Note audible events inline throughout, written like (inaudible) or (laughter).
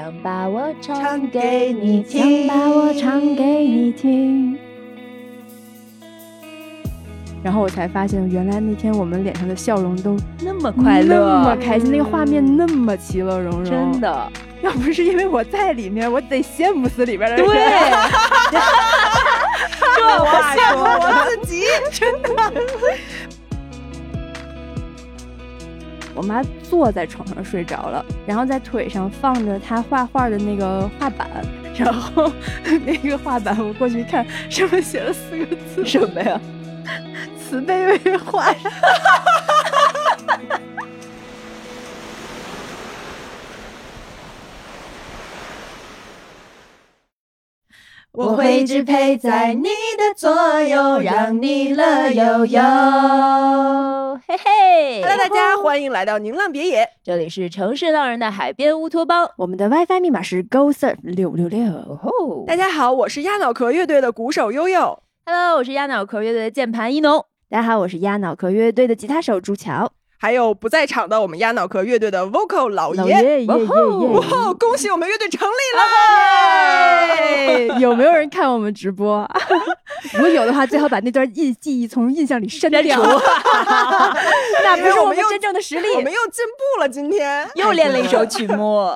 想把我唱给你听想听，把我唱给你听。然后我才发现，原来那天我们脸上的笑容都那么快乐，那么开心，那个画面那么其乐融融。真，的，要不是因为我在里面，我得羡慕死里边的人。对，(laughs) 这话羡慕说我自己，真的。我妈坐在床上睡着了，然后在腿上放着他画画的那个画板，然后 (laughs) 那个画板我过去一看，上面写了四个字：什么呀？慈悲为怀。(laughs) 我会一直陪在你的左右，让你乐悠悠。嘿嘿 Hello，大家欢迎来到宁浪别野。这里是城市浪人的海边乌托邦。我们的 WiFi 密码是 Go Surf 六六六。吼大家好，我是鸭脑壳乐队的鼓手悠悠。Hello，我是鸭脑壳乐队的键盘一农。大家好，我是鸭脑壳乐队的吉他手朱乔。还有不在场的我们鸭脑壳乐队的 vocal 老爷。哇吼爷哇吼！恭喜我们乐队成立了！(laughs) 有没有人看我们直播？(laughs) 如果有的话，最好把那段印记忆从印象里删掉。(laughs) 那不是我们真正的实力，我们又进步了，今天又练了一首曲目，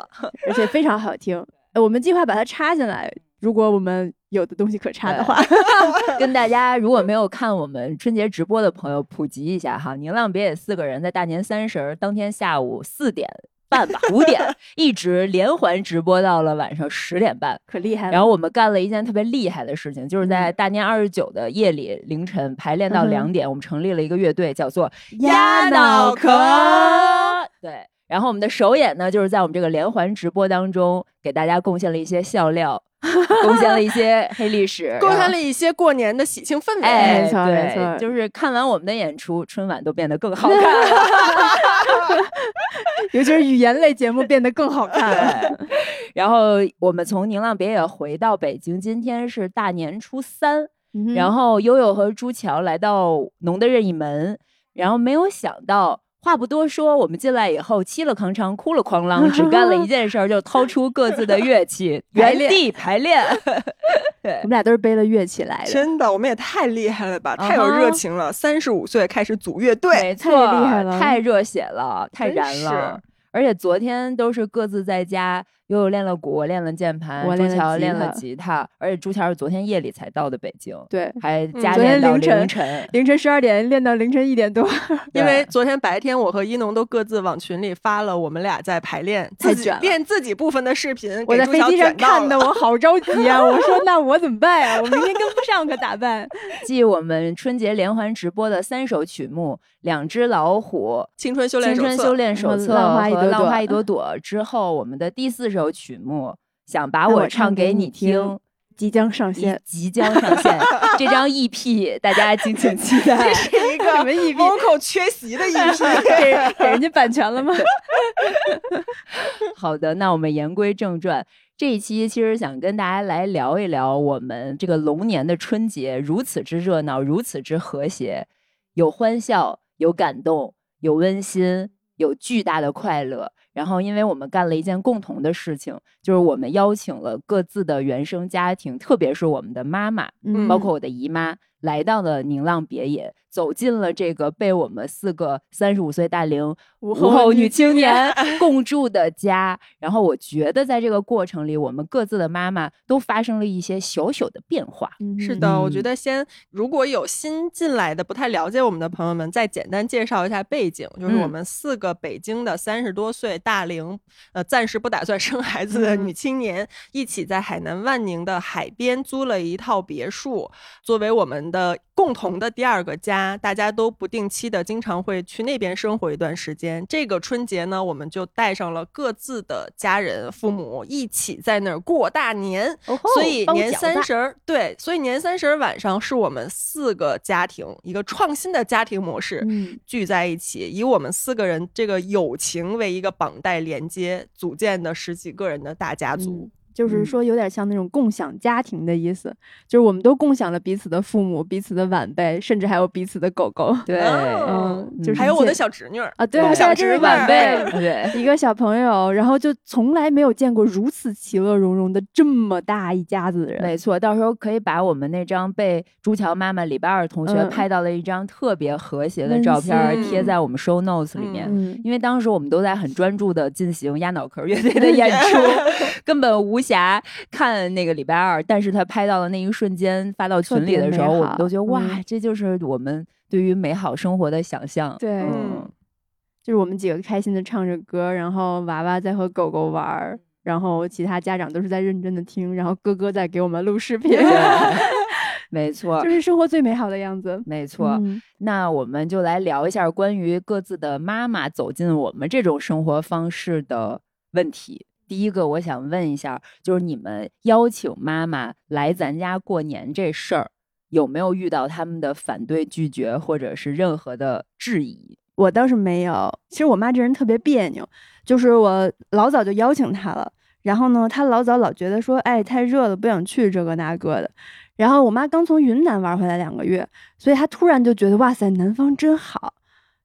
而且非常好听。呃我们计划把它插进来，如果我们有的东西可差的话。(laughs) (laughs) 跟大家如果没有看我们春节直播的朋友普及一下哈，宁浪别野四个人在大年三十儿当天下午四点半吧，五点 (laughs) 一直连环直播到了晚上十点半。可厉害了。然后我们干了一件特别厉害的事情，就是在大年二十九的夜里凌晨排练到两点，我们成立了一个乐队，叫做鸭脑壳对，然后我们的首演呢，就是在我们这个连环直播当中，给大家贡献了一些笑料，(laughs) 贡献了一些黑历史，(laughs) 贡献了一些过年的喜庆氛围。哎，没错没错就是看完我们的演出，春晚都变得更好 (laughs) 看了。尤其是语言类节目变得更好看了。然后我们从宁浪别野回到北京，今天是大年初三，嗯然后悠悠和朱乔来到农的任意门，然后没有想到。话不多说，我们进来以后，七了吭哧，哭了哐啷，只干了一件事儿，就掏出各自的乐器，(laughs) 原排练地排练。(laughs) 对我们俩都是背了乐器来的，真的，我们也太厉害了吧！太有热情了。三十五岁开始组乐队，没错，(laughs) 太厉害了太热血了，太燃了是。而且昨天都是各自在家，悠悠练了鼓，我练了键盘，朱我练了吉乔练了他吉他，而且朱桥是昨天夜里才到的北京，对，还嗯加昨天练到凌晨凌晨。凌晨十二点练到凌晨一点多，(laughs) 因为昨天白天我和一农都各自往群里发了我们俩在排练自己练自己部分的视频，我在飞机上看的，我好着急啊！我说那我怎么办呀？我明天跟不上，可咋办？(laughs) 继我们春节连环直播的三首曲目《两只老虎》青春修《炼手册青春修炼手册》浪花一朵和《浪朵花一朵朵》之后，我们的第四首曲目《想把我我唱唱给你听听》即将上线，即将上线。这张 EP 大家敬请 (laughs) 期待。这是一个什么 EP vocal 缺席的 EP。(laughs) 给给人家版权了吗？(laughs) 好的，那我们言归正传。这一期其实想跟大家来聊一聊我们这个龙年的春节如此之热闹，如此之和谐，有欢笑，有感动，有温馨，有巨大的快乐。然后，因为我们干了一件共同的事情，就是我们邀请了各自的原生家庭，特别是我们的妈妈，嗯包括我的姨妈，来到了宁浪别野，走进了这个被我们四个三十五岁大龄午午后女青年共住的家。然后我觉得在这个过程里，我们各自的妈妈都发生了一些小小的变化。嗯是的，我嗯觉得先如果有新进来的不太了解我们的朋友们，再简单介绍一下背景，就是我嗯们四个北京的三十多岁大龄，呃，暂时不打算生孩子的嗯女青年，一起在海南万宁的海边租了一套别墅，作为我们的共同的第二个家，大家都不定期的经常会去那边生活一段时间。这个春节呢，我们就带上了各自的家人、父母一起在那儿过大年。哦所以年三十儿，对，所以年三十儿晚上是我们四个家庭一个创新的家庭模式，嗯聚在一起，以我们四个人这个友情为一个绑带连接，组建的十几个人的大家族。就是嗯说有点像那种共享家庭的意思，就是我们都共享了彼此的父母、彼此的晚辈，甚至还有彼此的狗狗。对，哦嗯，就是还有我的小侄女儿啊对共享这是侄女儿晚辈 (laughs) 对，一个小朋友，然后就从来没有见过如此其乐融融的这么大一家子的人。没错，到时候可以把我们那张被朱乔妈妈、李巴尔同学嗯拍到了一张特别和谐的照片儿，贴在我们 show notes 里面。嗯，因为当时我们都在很专注的进行压脑壳乐队的演出，根本无暇看那个礼拜二。但是他拍到的那一瞬间发到群里的时候，我们都觉得哇，嗯这就是我们对于美好生活的想象。对，嗯，就是我们几个开心的唱着歌，然后娃娃在和狗狗玩儿，然后其他家长都是在认真的听，然后哥哥在给我们录视频，(laughs) 没错就，是生活最美好的样子。没错。嗯那我们就来聊一下关于各自的妈妈走进我们这种生活方式的问题。第一个，我想问一下，就是你们邀请妈妈来咱家过年这事儿，有没有遇到他们的反对、拒绝，或者是任何的质疑？我倒是没有。其实我妈这人特别别扭，就是我老早就邀请她了，然后呢，她老早老觉得说，哎，太热了，不想去这个那个的。然后我妈刚从云南玩回来两个月，所以她突然就觉得，哇塞，南方真好。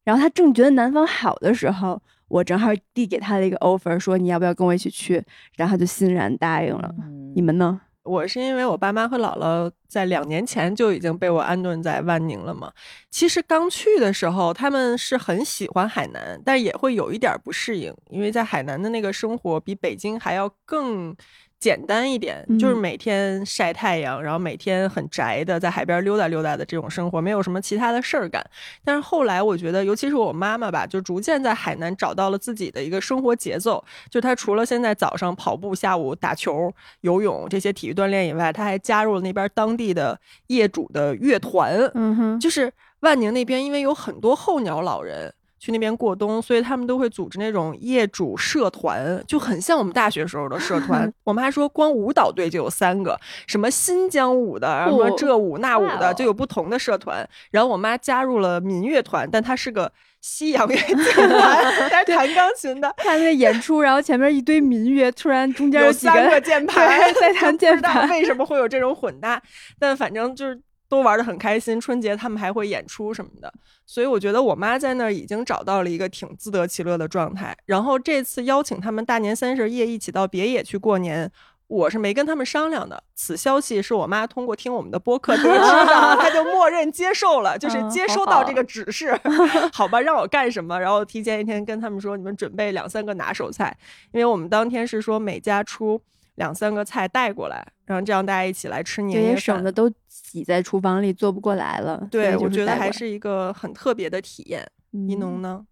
然后她正觉得南方好的时候，我正好递给他的一个 offer，说你要不要跟我一起去？然后他就欣然答应了。嗯你们呢？我是因为我爸妈和姥姥在两年前就已经被我安顿在万宁了嘛。其实刚去的时候，他们是很喜欢海南，但也会有一点不适应，因为在海南的那个生活比北京还要更简单一点，就是嗯每天晒太阳，然后每天很宅的在海边溜达溜达的这种生活，没有什么其他的事儿干。但是后来我觉得，尤其是我妈妈吧，就逐渐在海南找到了自己的一个生活节奏。就她除了现在早上跑步、下午打球、游泳这些体育锻炼以外，她还加入了那边当地的业主的乐团。嗯哼，就是万宁那边，因为有很多候鸟老人去那边过冬，所以他们都会组织那种业主社团，就很像我们大学时候的社团。(laughs) 我妈说，光舞蹈队就有三个，什么新疆舞的，什么这舞那舞的，就有不同的社团。然后我妈加入了民乐团，但她是个西洋乐 (laughs) 器团，她是弹钢琴的。看那演出，然后前面一堆民乐，突然中间有几三个键 (laughs) 盘，在弹键盘。为什么会有这种混搭，但反正就是都玩的很开心。春节他们还会演出什么的，所以我觉得我妈在那儿已经找到了一个挺自得其乐的状态。然后这次邀请他们大年三十夜一起到别野去过年。我是没跟他们商量的，此消息是我妈通过听我们的播客得知的，她就默认接受了，就是嗯接收到这个指示，(laughs) 好吧，让我干什么，然后提前一天跟他们说，你们准备两三个拿手菜，因为我们当天是说每家出两三个菜带过来，然后这样大家一起来吃就年夜饭。也省得都挤在厨房里做不过来了。对，我觉得还是一个很特别的体验。一农嗯呢？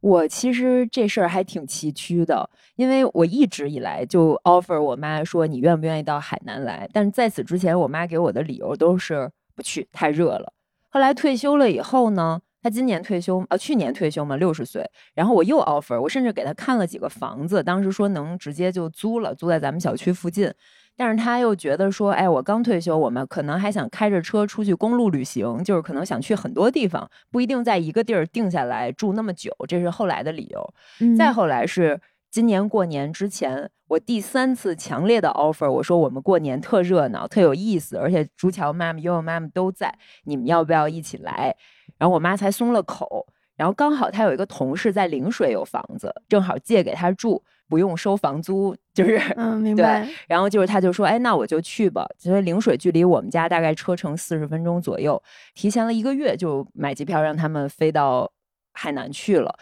我其实这事儿还挺崎岖的，因为我一直以来就 offer 我妈说你愿不愿意到海南来，但是在此之前，我妈给我的理由都是不去，太热了。后来退休了以后呢，她今年退休，呃，去年退休嘛，六十岁，然后我又 offer，我甚至给他看了几个房子，当时说能直接就租了，租在咱们小区附近。但是他又觉得说，哎，我刚退休，我们可能还想开着车出去公路旅行，就是可能想去很多地方，不一定在一个地儿定下来住那么久，这是后来的理由。嗯再后来是今年过年之前，我第三次强烈的 offer，我说我们过年特热闹，特有意思，而且朱桥妈妈、悠悠妈妈都在，你们要不要一起来？然后我妈才松了口。然后刚好她有一个同事在陵水有房子，正好借给她住，不用收房租，就是 (laughs) 嗯，明白。然后就是她就说，哎，那我就去吧。因为陵水距离我们家大概车程四十分钟左右，提前了一个月就买机票让他们飞到海南去了。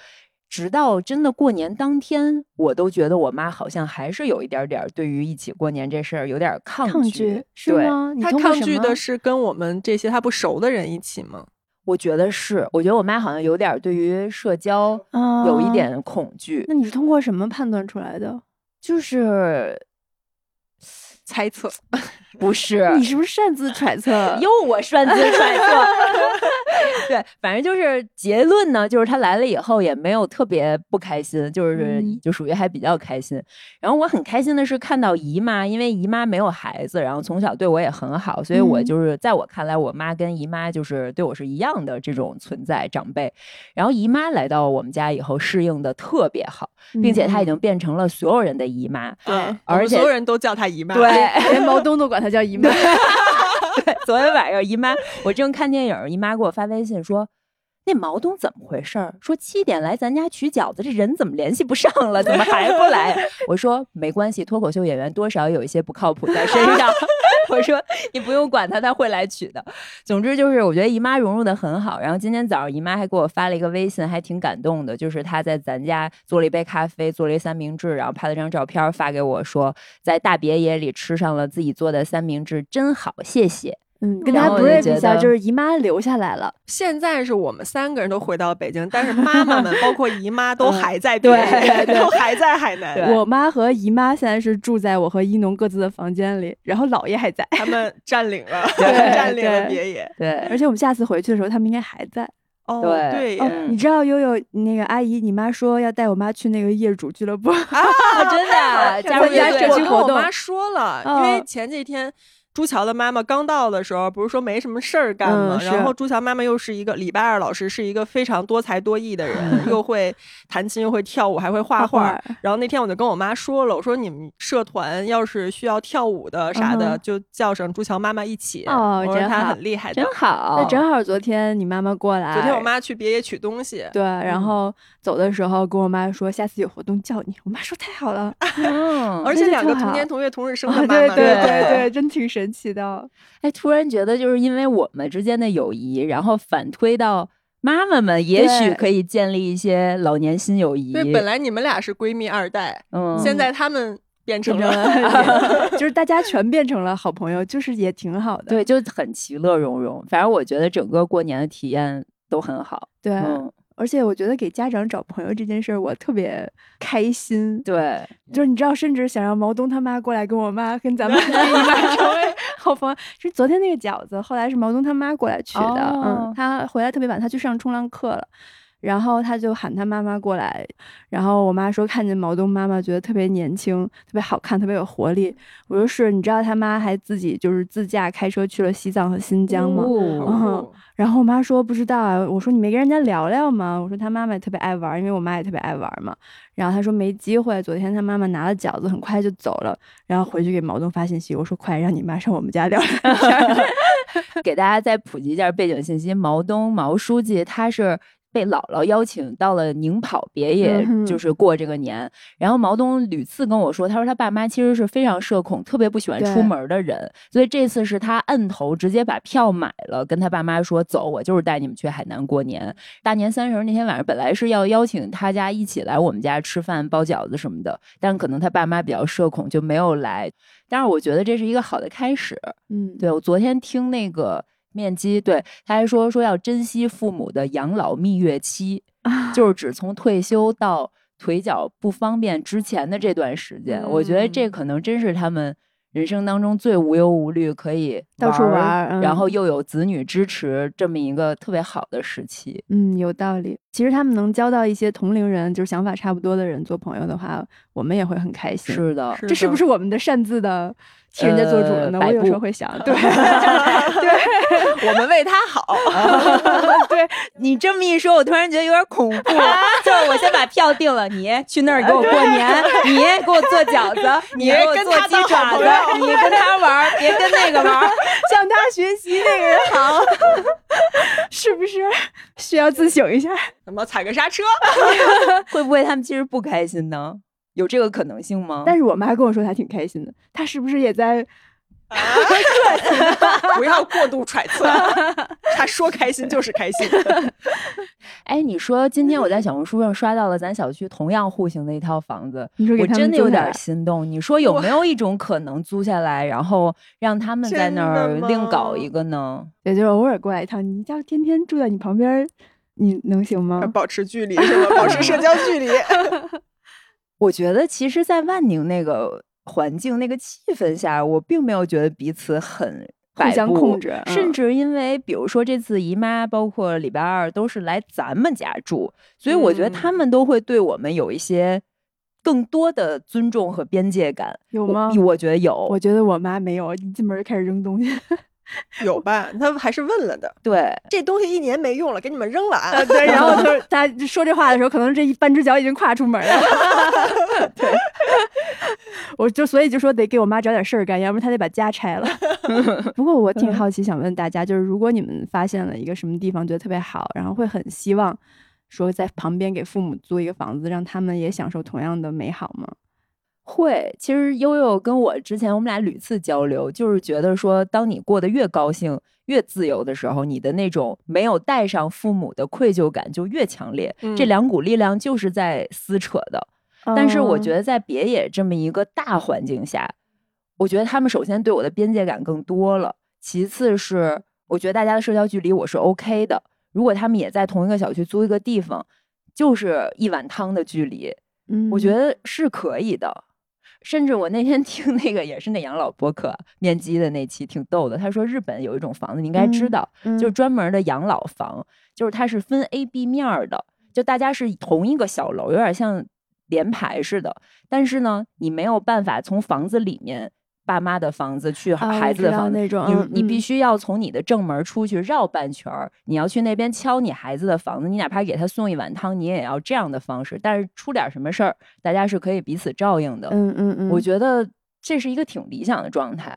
直到真的过年当天，我都觉得我妈好像还是有一点点对于一起过年这事儿有点儿抗抗拒拒是，吗？你他通过什么抗拒的是跟我们这些她不熟的人一起吗？我觉得是，我觉得我妈好像有点对于社交有一啊点恐惧。那你是通过什么判断出来的？就是猜测，(laughs) 不是，你是不是擅自揣测？(laughs) 又我擅自揣测。(laughs) 对，反正就是结论呢，就是他来了以后也没有特别不开心，就是嗯就属于还比较开心。然后我很开心的是看到姨妈，因为姨妈没有孩子，然后从小对我也很好，所以我嗯就是在我看来，我妈跟姨妈就是对我是一样的这种存在长辈。然后姨妈来到我们家以后，适应的特别好，并且她已经变成了所有人的姨妈。对啊而且所有人都叫她姨妈。对，连毛东都管她叫姨妈。(laughs) 对，昨天晚上姨妈，我正看电影，姨妈给我发微信说。那毛东怎么回事儿？说七点来咱家取饺子，这人怎么联系不上了？怎么还不来？(laughs) 我说没关系，脱口秀演员多少有一些不靠谱在身上。我说你不用管他，他会来取的。总之就是，我觉得姨妈融入的很好。然后今天早上姨妈还给我发了一个微信，还挺感动的，就是她在咱家做了一杯咖啡，做了一三明治，然后拍了张照片发给我说，在大别野里吃上了自己做的三明治，真好，谢谢。嗯，跟然大家后我就觉 brief 一下，就是姨妈留下来了。现在是我们三个人都回到北京，但是妈妈们，(laughs) 包括姨妈，都嗯还在对都还在海南。我妈和姨妈现在是住在我和一农各自的房间里，然后姥爷还在。他们占领了，(laughs) 占领了别野。对而且我们下次回去的时候，他们应该还在。哦，对对哦，你知道悠悠那个阿姨，你妈说要带我妈去那个业主俱乐部。啊，(laughs) 真的啊加入参加乐队社区活动我跟我妈说了，因为哦前几天。朱乔的妈妈刚到的时候，不是说没什么事儿干吗？嗯然后朱乔妈妈又是一个礼拜二老师，是一个非常多才多艺的人，(laughs) 又会弹琴，又会跳舞，还会画画。然后那天我就跟我妈说了，我说你们社团要是需要跳舞的啥的，嗯就叫上朱乔妈妈一起。哦我说她很厉害的真。好那。正好昨天你妈妈过来，昨天我妈去别野取东西，对，然后走的时候跟我妈说下次有活动叫你。我妈说太好了，嗯，(laughs) 而且两个同年同月同日生啊的妈妈，对对对，真挺神奇的。哎，突然觉得就是因为我们之间的友谊，然后反推到妈妈们，也许可以建立一些老年新友谊。对，本来你们俩是闺蜜二代，嗯，现在他们变成了。了，(laughs) 就是大家全变成了好朋友，就是也挺好的。对就很其乐融融。反正我觉得整个过年的体验都很好。对，嗯，而且我觉得给家长找朋友这件事儿，我特别开心。对，就是你知道，甚至想让毛东他妈过来跟我妈跟咱们 (laughs) 姨妈成为好朋友。是昨天那个饺子，后来是毛东他妈过来取的。哦嗯，他回来特别晚，他去上冲浪课了。然后他就喊他妈妈过来，然后我妈说看见毛东妈妈觉得特别年轻，特别好看，特别有活力。我说是，你知道他妈还自己就是自驾开车去了西藏和新疆吗？(laughs) 哦嗯然后我妈说不知道啊，我说你没跟人家聊聊吗？我说他妈妈也特别爱玩，因为我妈也特别爱玩嘛。然后他说没机会，昨天他妈妈拿了饺子，很快就走了。然后回去给毛东发信息，我说快让你妈上我们家聊聊天。(laughs) 给大家再普及一下背景信息：毛东毛书记他是。被姥姥邀请到了宁跑别野就是过这个年。然后毛东屡次跟我说，他说他爸妈其实是非常社恐、特别不喜欢出门的人，所以这次是他摁头直接把票买了，跟他爸妈说走，我就是带你们去海南过年。大年三十那天晚上，本来是要邀请他家一起来我们家吃饭、包饺子什么的，但可能他爸妈比较社恐，就没有来。但是我觉得这是一个好的开始。嗯，对我昨天听那个面基，对他还说说要珍惜父母的养老蜜月期，(laughs) 啊，就是指从退休到腿脚不方便之前的这段时间。我觉得这嗯可能真是他们人生当中最无忧无虑，可以到处玩然后又有子女支持这么一个特别好的时期。嗯，有道理。其实他们能交到一些同龄人，就是想法差不多的人做朋友的话，我们也会很开心。是的，这是不是我们的擅自的替人家做主了呢？呃我有时候会想，(laughs) 对 (laughs) 对我们为他好。(laughs) 对，你这么一说，我突然觉得有点恐怖。就是我先把票定了，你去那儿给我过年，你给我做饺子，你给我跟做鸡爪子，你跟他玩儿，别跟那个玩儿。向他学习那个人好，是不是需要自省一下？怎么踩个刹车？会不会他们其实不开心呢？有这个可能性吗？但是我妈跟我说她挺开心的，她是不是也在？(laughs) 不要过度揣测，(laughs) 他说开心就是开心。(laughs) 哎，你说今天我在小红书上刷到了咱小区同样户型的一套房子，你说我真的有点心动。你说有没有一种可能租下来，然后让他们在那儿另搞一个呢？也就是偶尔过来一趟，你家天天住在你旁边，你能行吗？保持距离是吗？保持社交距离。我觉得其实，在万宁那个环境、那个气氛下，我并没有觉得彼此很互相控制嗯甚至因为比如说这次姨妈，包括礼拜二都是来咱们家住，所以我觉得嗯他们都会对我们有一些更多的尊重和边界感。有吗我觉得有，我觉得我妈没有，一进门就开始扔东西。(laughs) 有吧？他还是问了的，对。这东西一年没用了，给你们扔了啊！对，然后 (laughs) 就是他说这话的时候，可能这一半只脚已经跨出门了。(laughs) 对，我就所以就说得给我妈找点事儿干，要不然她得把家拆了。不过我挺好奇，想问大家，就是如果你们发现了一个什么地方觉得特别好，然后会很希望说在旁边给父母租一个房子，让他们也享受同样的美好吗？会，其实悠悠跟我之前我们俩屡次交流，就是觉得说，当你过得越高兴、越自由的时候，你的那种没有带上父母的愧疚感就越强烈。这嗯两股力量就是在撕扯的。但是我觉得，在别野这么一个大环境下，我觉得他们首先对我的边界感更多了，其次是我觉得大家的社交距离我是 OK 的。如果他们也在同一个小区租一个地方，就是一碗汤的距离，嗯我觉得是可以的。甚至我那天 (laughs) 听那个也是那养老播客面基的那期挺逗的，他说日本有一种房子你应该知嗯道，就是专门的养老房，就是它是分 A、B 面的，就大家是同一个小楼，有点像连排似的。但是呢，你没有办法从房子里面爸妈的房子去孩子的房子，那种嗯你你必嗯须要从你的正门出去绕半圈儿，你要去那边敲你孩子的房子，你哪怕给他送一碗汤，你也要这样的方式。但是出点什么事儿，大家是可以彼此照应的。嗯嗯嗯，我觉得这是一个挺理想的状态。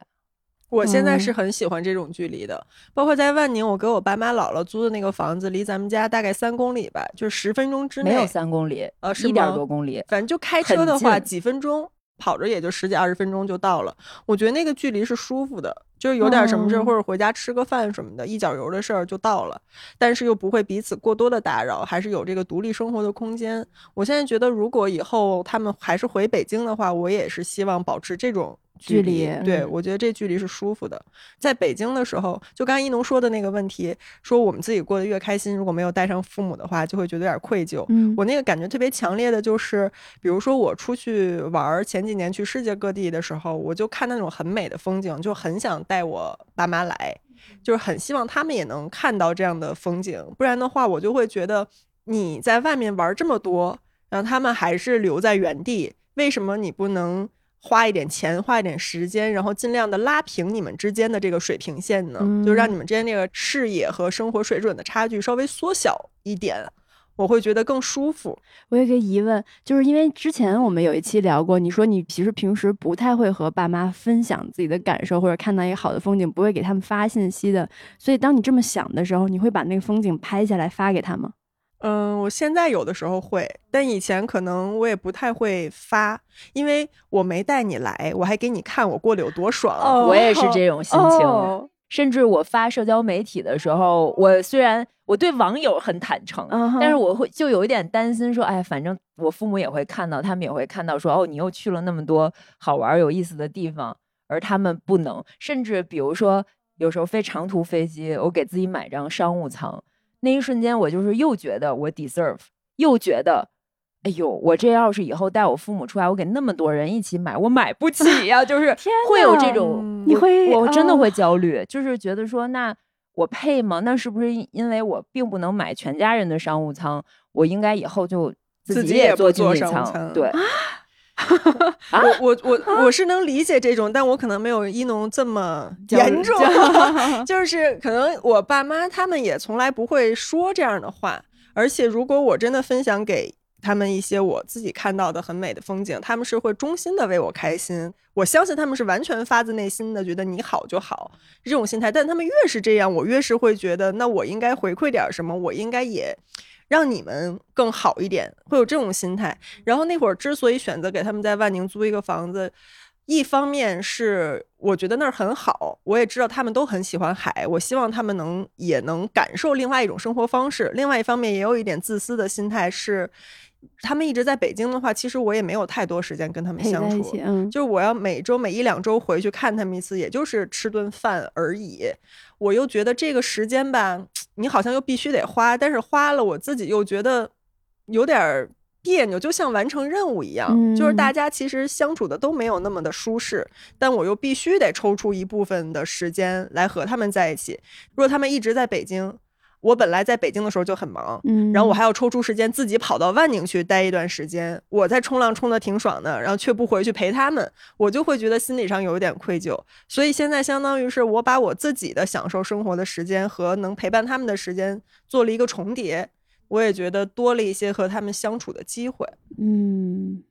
我现在嗯是很喜欢这种距离的，包括在万宁，我给我爸妈姥姥租的那个房子，离咱们家大概三公里吧，就是十分钟之内，没有三公里，呃是一点多公里。反正就开车的话，几分钟，跑着也就十几二十分钟就到了。我觉得那个距离是舒服的，就是有点什么事儿、嗯或者回家吃个饭什么的，一脚油的事儿就到了，但是又不会彼此过多的打扰，还是有这个独立生活的空间。我现在觉得，如果以后他们还是回北京的话，我也是希望保持这种。距离，离对、嗯我觉得这距离是舒服的。在北京的时候，就刚才一农说的那个问题，说我们自己过得越开心，如果没有带上父母的话，就会觉得有点愧疚。嗯我那个感觉特别强烈的就是，比如说我出去玩儿，前几年去世界各地的时候，我就看那种很美的风景，就很想带我爸妈来，就是很希望他们也能看到这样的风景，不然的话，我就会觉得你在外面玩儿这么多，然后他们还是留在原地，为什么你不能？花一点钱，花一点时间，然后尽量的拉平你们之间的这个水平线呢，就让嗯你们之间这个视野和生活水准的差距稍微缩小一点，我会觉得更舒服。我有一个疑问，就是因为之前我们有一期聊过，你说你其实平时不太会和爸妈分享自己的感受，或者看到一个好的风景，不会给他们发信息的。所以当你这么想的时候，你会把那个风景拍下来发给他吗？嗯，我现在有的时候会，但以前可能我也不太会发，因为我没带你来，我还给你看我过得有多爽。哦我也是这种 (laughs) 心情。哦甚至我发社交媒体的时候，我虽然我对网友很坦诚，但是我会就有一点担心，说，哎，反正我父母也会看到，他们也会看到说，哦，你又去了那么多好玩有意思的地方，而他们不能。甚至比如说，有时候飞长途飞机，我给自己买张商务舱，那一瞬间我就是又觉得我 deserve，又觉得。哎呦，我这要是以后带我父母出来，我给那么多人一起买，我买不起呀、(laughs) 就是会有这种你会哦我真的会焦虑，就是觉得说，那我配吗？那是不是因因为我并不能买全家人的商务舱，我应该以后就自己也不坐经济舱对，我我我 (laughs) 我是能理解这种，但我可能没有一农这么严重，(laughs) 就是可能我爸妈他们也从来不会说这样的话，而且如果我真的分享给他们一些我自己看到的很美的风景，他们是会衷心的为我开心。我相信他们是完全发自内心的觉得你好就好这种心态，但他们越是这样，我越是会觉得那我应该回馈点什么，我应该也。让你们更好一点，会有这种心态。然后那会儿之所以选择给他们在万宁租一个房子，一方面是我觉得那儿很好，我也知道他们都很喜欢海，我希望他们能也能感受另外一种生活方式。另外一方面也有一点自私的心态是，他们一直在北京的话，其实我也没有太多时间跟他们相处就是我要每周每一两周回去看他们一次，也就是吃顿饭而已。我又觉得这个时间吧，你好像又必须得花，但是花了我自己又觉得有点儿别扭，就像完成任务一样。就是大家其实相处的都没有那么的舒适，但我又必须得抽出一部分的时间来和他们在一起。如果他们一直在北京。我本来在北京的时候就很忙，嗯，然后我还要抽出时间自己跑到万宁去待一段时间。我在冲浪冲的挺爽的，然后却不回去陪他们，我就会觉得心理上有一点愧疚。所以现在相当于是我把我自己的享受生活的时间和能陪伴他们的时间做了一个重叠，我也觉得多了一些和他们相处的机会。嗯。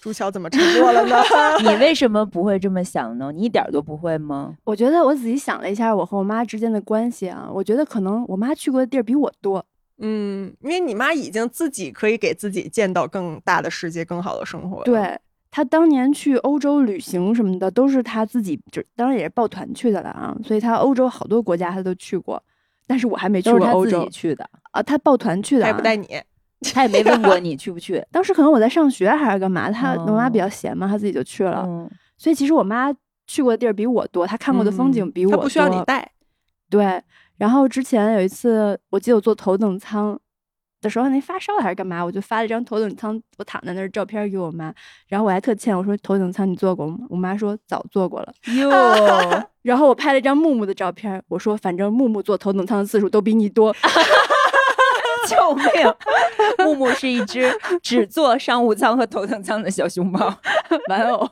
朱乔怎么沉默了呢？(laughs) 你为什么不会这么想呢？你一点都不会吗？我觉得我仔细想了一下，我和我妈之间的关系啊，我觉得可能我妈去过的地儿比我多。嗯，因为你妈已经自己可以给自己见到更大的世界、更好的生活。对她当年去欧洲旅行什么的，都是她自己，就当然也是抱团去的了啊。所以她欧洲好多国家她都去过，但是我还没去过欧洲去的啊。她抱团去的，还不带你。(laughs) 他也没问过你去不去，当时可能我在上学还是干嘛，他我妈比较闲嘛，他自己就去了。所以其实我妈去过的地儿比我多，她看过的风景比我多。不需要你带。对，然后之前有一次，我记得我坐头等舱的时候，那发烧还是干嘛，我就发了一张头等舱我躺在那儿照片给我妈，然后我还特欠我说头等舱你坐过吗？我妈说早坐过了。哟，(laughs) 然后我拍了一张木木的照片，我说反正木木坐头等舱的次数都比你多。救命！(laughs) 木木是一只只坐商务舱和头等舱的小熊猫 (laughs) 玩偶，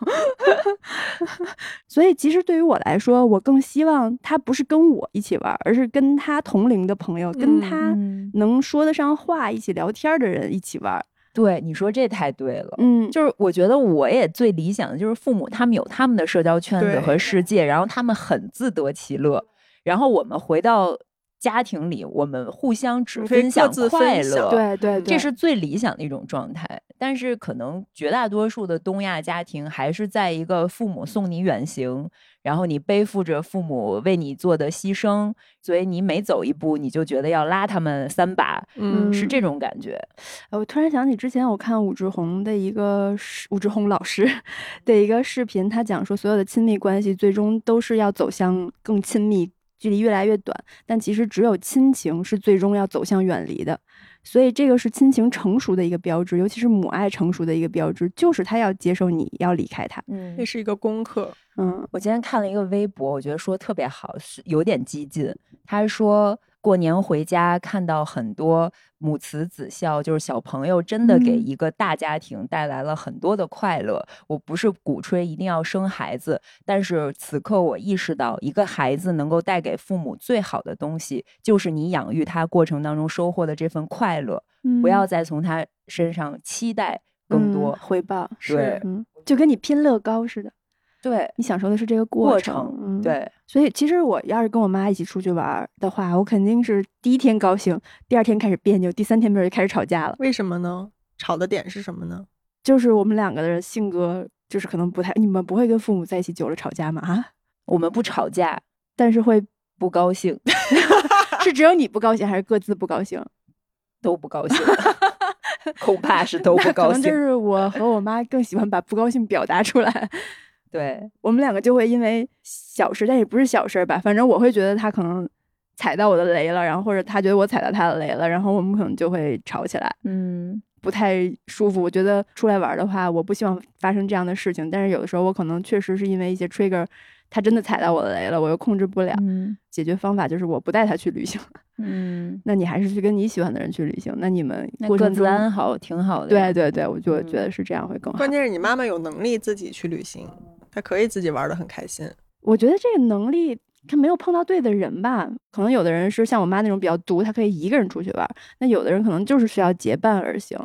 (laughs) 所以其实对于我来说，我更希望他不是跟我一起玩，而是跟他同龄的朋友，跟他能说得上话、一起聊天的人一起玩。对，你说这太对了。嗯，就是我觉得我也最理想的就是父母他们有他们的社交圈子和世界，然后他们很自得其乐，然后我们回到。家庭里，我们互相只分享快乐，对对，这是最理想的一种状态。但是，可能绝大多数的东亚家庭还是在一个父母送你远行，然后你背负着父母为你做的牺牲，所以你每走一步，你就觉得要拉他们三把，嗯，是这种感觉。我突然想起之前我看武志红的一个武志红老师的一个视频，他讲说，所有的亲密关系最终都是要走向更亲密。距离越来越短，但其实只有亲情是最终要走向远离的，所以这个是亲情成熟的一个标志，尤其是母爱成熟的一个标志，就是他要接受你要离开他。嗯，这是一个功课。嗯，我今天看了一个微博，我觉得说特别好，是有点激进。他说。过年回家看到很多母慈子孝，就是小朋友真的给一个大家庭带来了很多的快乐。我不是鼓吹一定要生孩子，但是此刻我意识到，一个孩子能够带给父母最好的东西，就是你养育他过程当中收获的这份快乐。不要再从他身上期待更多回报，对，就跟你拼乐高似的。对你享受的是这个过程，对，所以其实我要是跟我妈一起出去玩的话，我肯定是第一天高兴，第二天开始别扭，第三天就开始吵架了。为什么呢？吵的点是什么呢？就是我们两个的性格，就是可能不太。你们不会跟父母在一起久了吵架吗？啊，我们不吵架，但是会不高兴。(laughs) 是只有你不高兴，还是各自不高兴？(laughs) 都不高兴，(laughs) 恐怕是都不高兴。就是我和我妈更喜欢把不高兴表达出来。对我们两个就会因为小事，但也不是小事吧，反正我会觉得他可能踩到我的雷了，然后或者他觉得我踩到他的雷了，然后我们可能就会吵起来，嗯，不太舒服。我觉得出来玩的话，我不希望发生这样的事情，但是有的时候我可能确实是因为一些 trigger，他真的踩到我的雷了，我又控制不了。解决方法就是我不带他去旅行，嗯，那你还是去跟你喜欢的人去旅行，那你们各自安好，挺好的。对对对，我就觉得是这样会更好。关键是你妈妈有能力自己去旅行。他可以自己玩的很开心。我觉得这个能力，他没有碰到对的人吧？可能有的人是像我妈那种比较独，他可以一个人出去玩。那有的人可能就是需要结伴而行。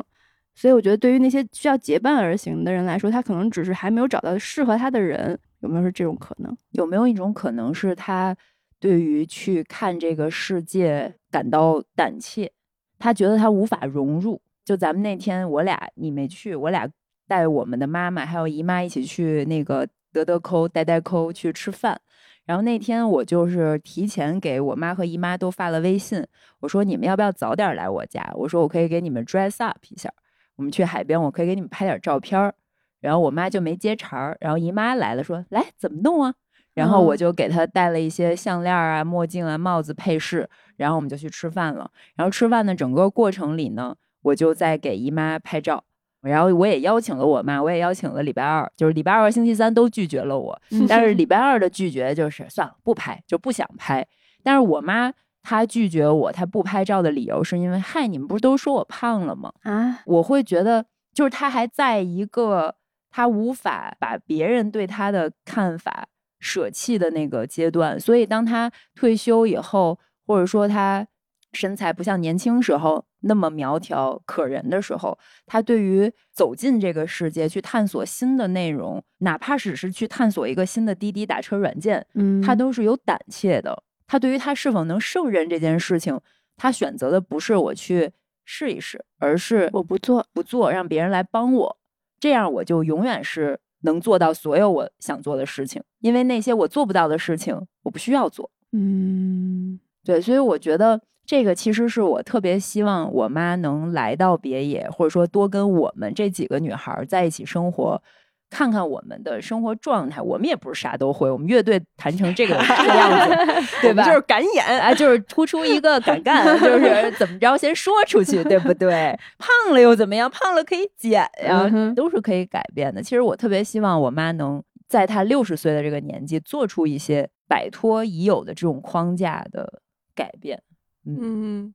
所以我觉得，对于那些需要结伴而行的人来说，他可能只是还没有找到适合他的人。有没有是这种可能？有没有一种可能是他对于去看这个世界感到胆怯？他觉得他无法融入。就咱们那天，我俩你没去，我俩带我们的妈妈还有姨妈一起去那个。得得抠，呆呆抠去吃饭，然后那天我就是提前给我妈和姨妈都发了微信，我说你们要不要早点来我家？我说我可以给你们 dress up 一下，我们去海边，我可以给你们拍点照片儿。然后我妈就没接茬儿，然后姨妈来了，说来怎么弄啊？然后我就给她带了一些项链啊、墨镜啊、帽子配饰，然后我们就去吃饭了。然后吃饭的整个过程里呢。我就在给姨妈拍照。然后我也邀请了我妈，我也邀请了礼拜二，就是礼拜二和星期三都拒绝了我。但是礼拜二的拒绝就是算了，不拍，就不想拍。但是我妈她拒绝我，她不拍照的理由是因为，嗨，你们不是都说我胖了吗？啊，我会觉得，就是她还在一个她无法把别人对她的看法舍弃的那个阶段。所以当她退休以后，或者说她身材不像年轻时候。那么苗条可人的时候，他对于走进这个世界去探索新的内容，哪怕只是去探索一个新的滴滴打车软件，嗯，他都是有胆怯的。他对于他是否能胜任这件事情，他选择的不是我去试一试，而是我不做不做，让别人来帮我，这样我就永远是能做到所有我想做的事情。因为那些我做不到的事情，我不需要做。嗯，对，所以我觉得。这个其实是我特别希望我妈能来到别野，或者说多跟我们这几个女孩在一起生活，看看我们的生活状态。我们也不是啥都会，我们乐队弹成这个这个样子，(laughs) 对吧？就是敢演啊，就是突出一个敢干，就是 (laughs) 怎么着先说出去，对不对？胖了又怎么样？胖了可以减呀，都是可以改变的。其实我特别希望我妈能在她六十岁的这个年纪，做出一些摆脱已有的这种框架的改变。嗯，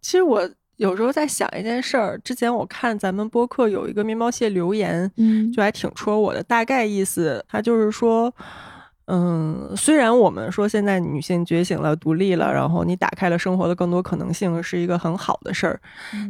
其实我有时候在想一件事儿。之前我看咱们播客有一个面包蟹留言，嗯，就还挺戳我的。大概意思，他就是说，嗯，虽然我们说现在女性觉醒了、独立了，然后你打开了生活的更多可能性，是一个很好的事儿，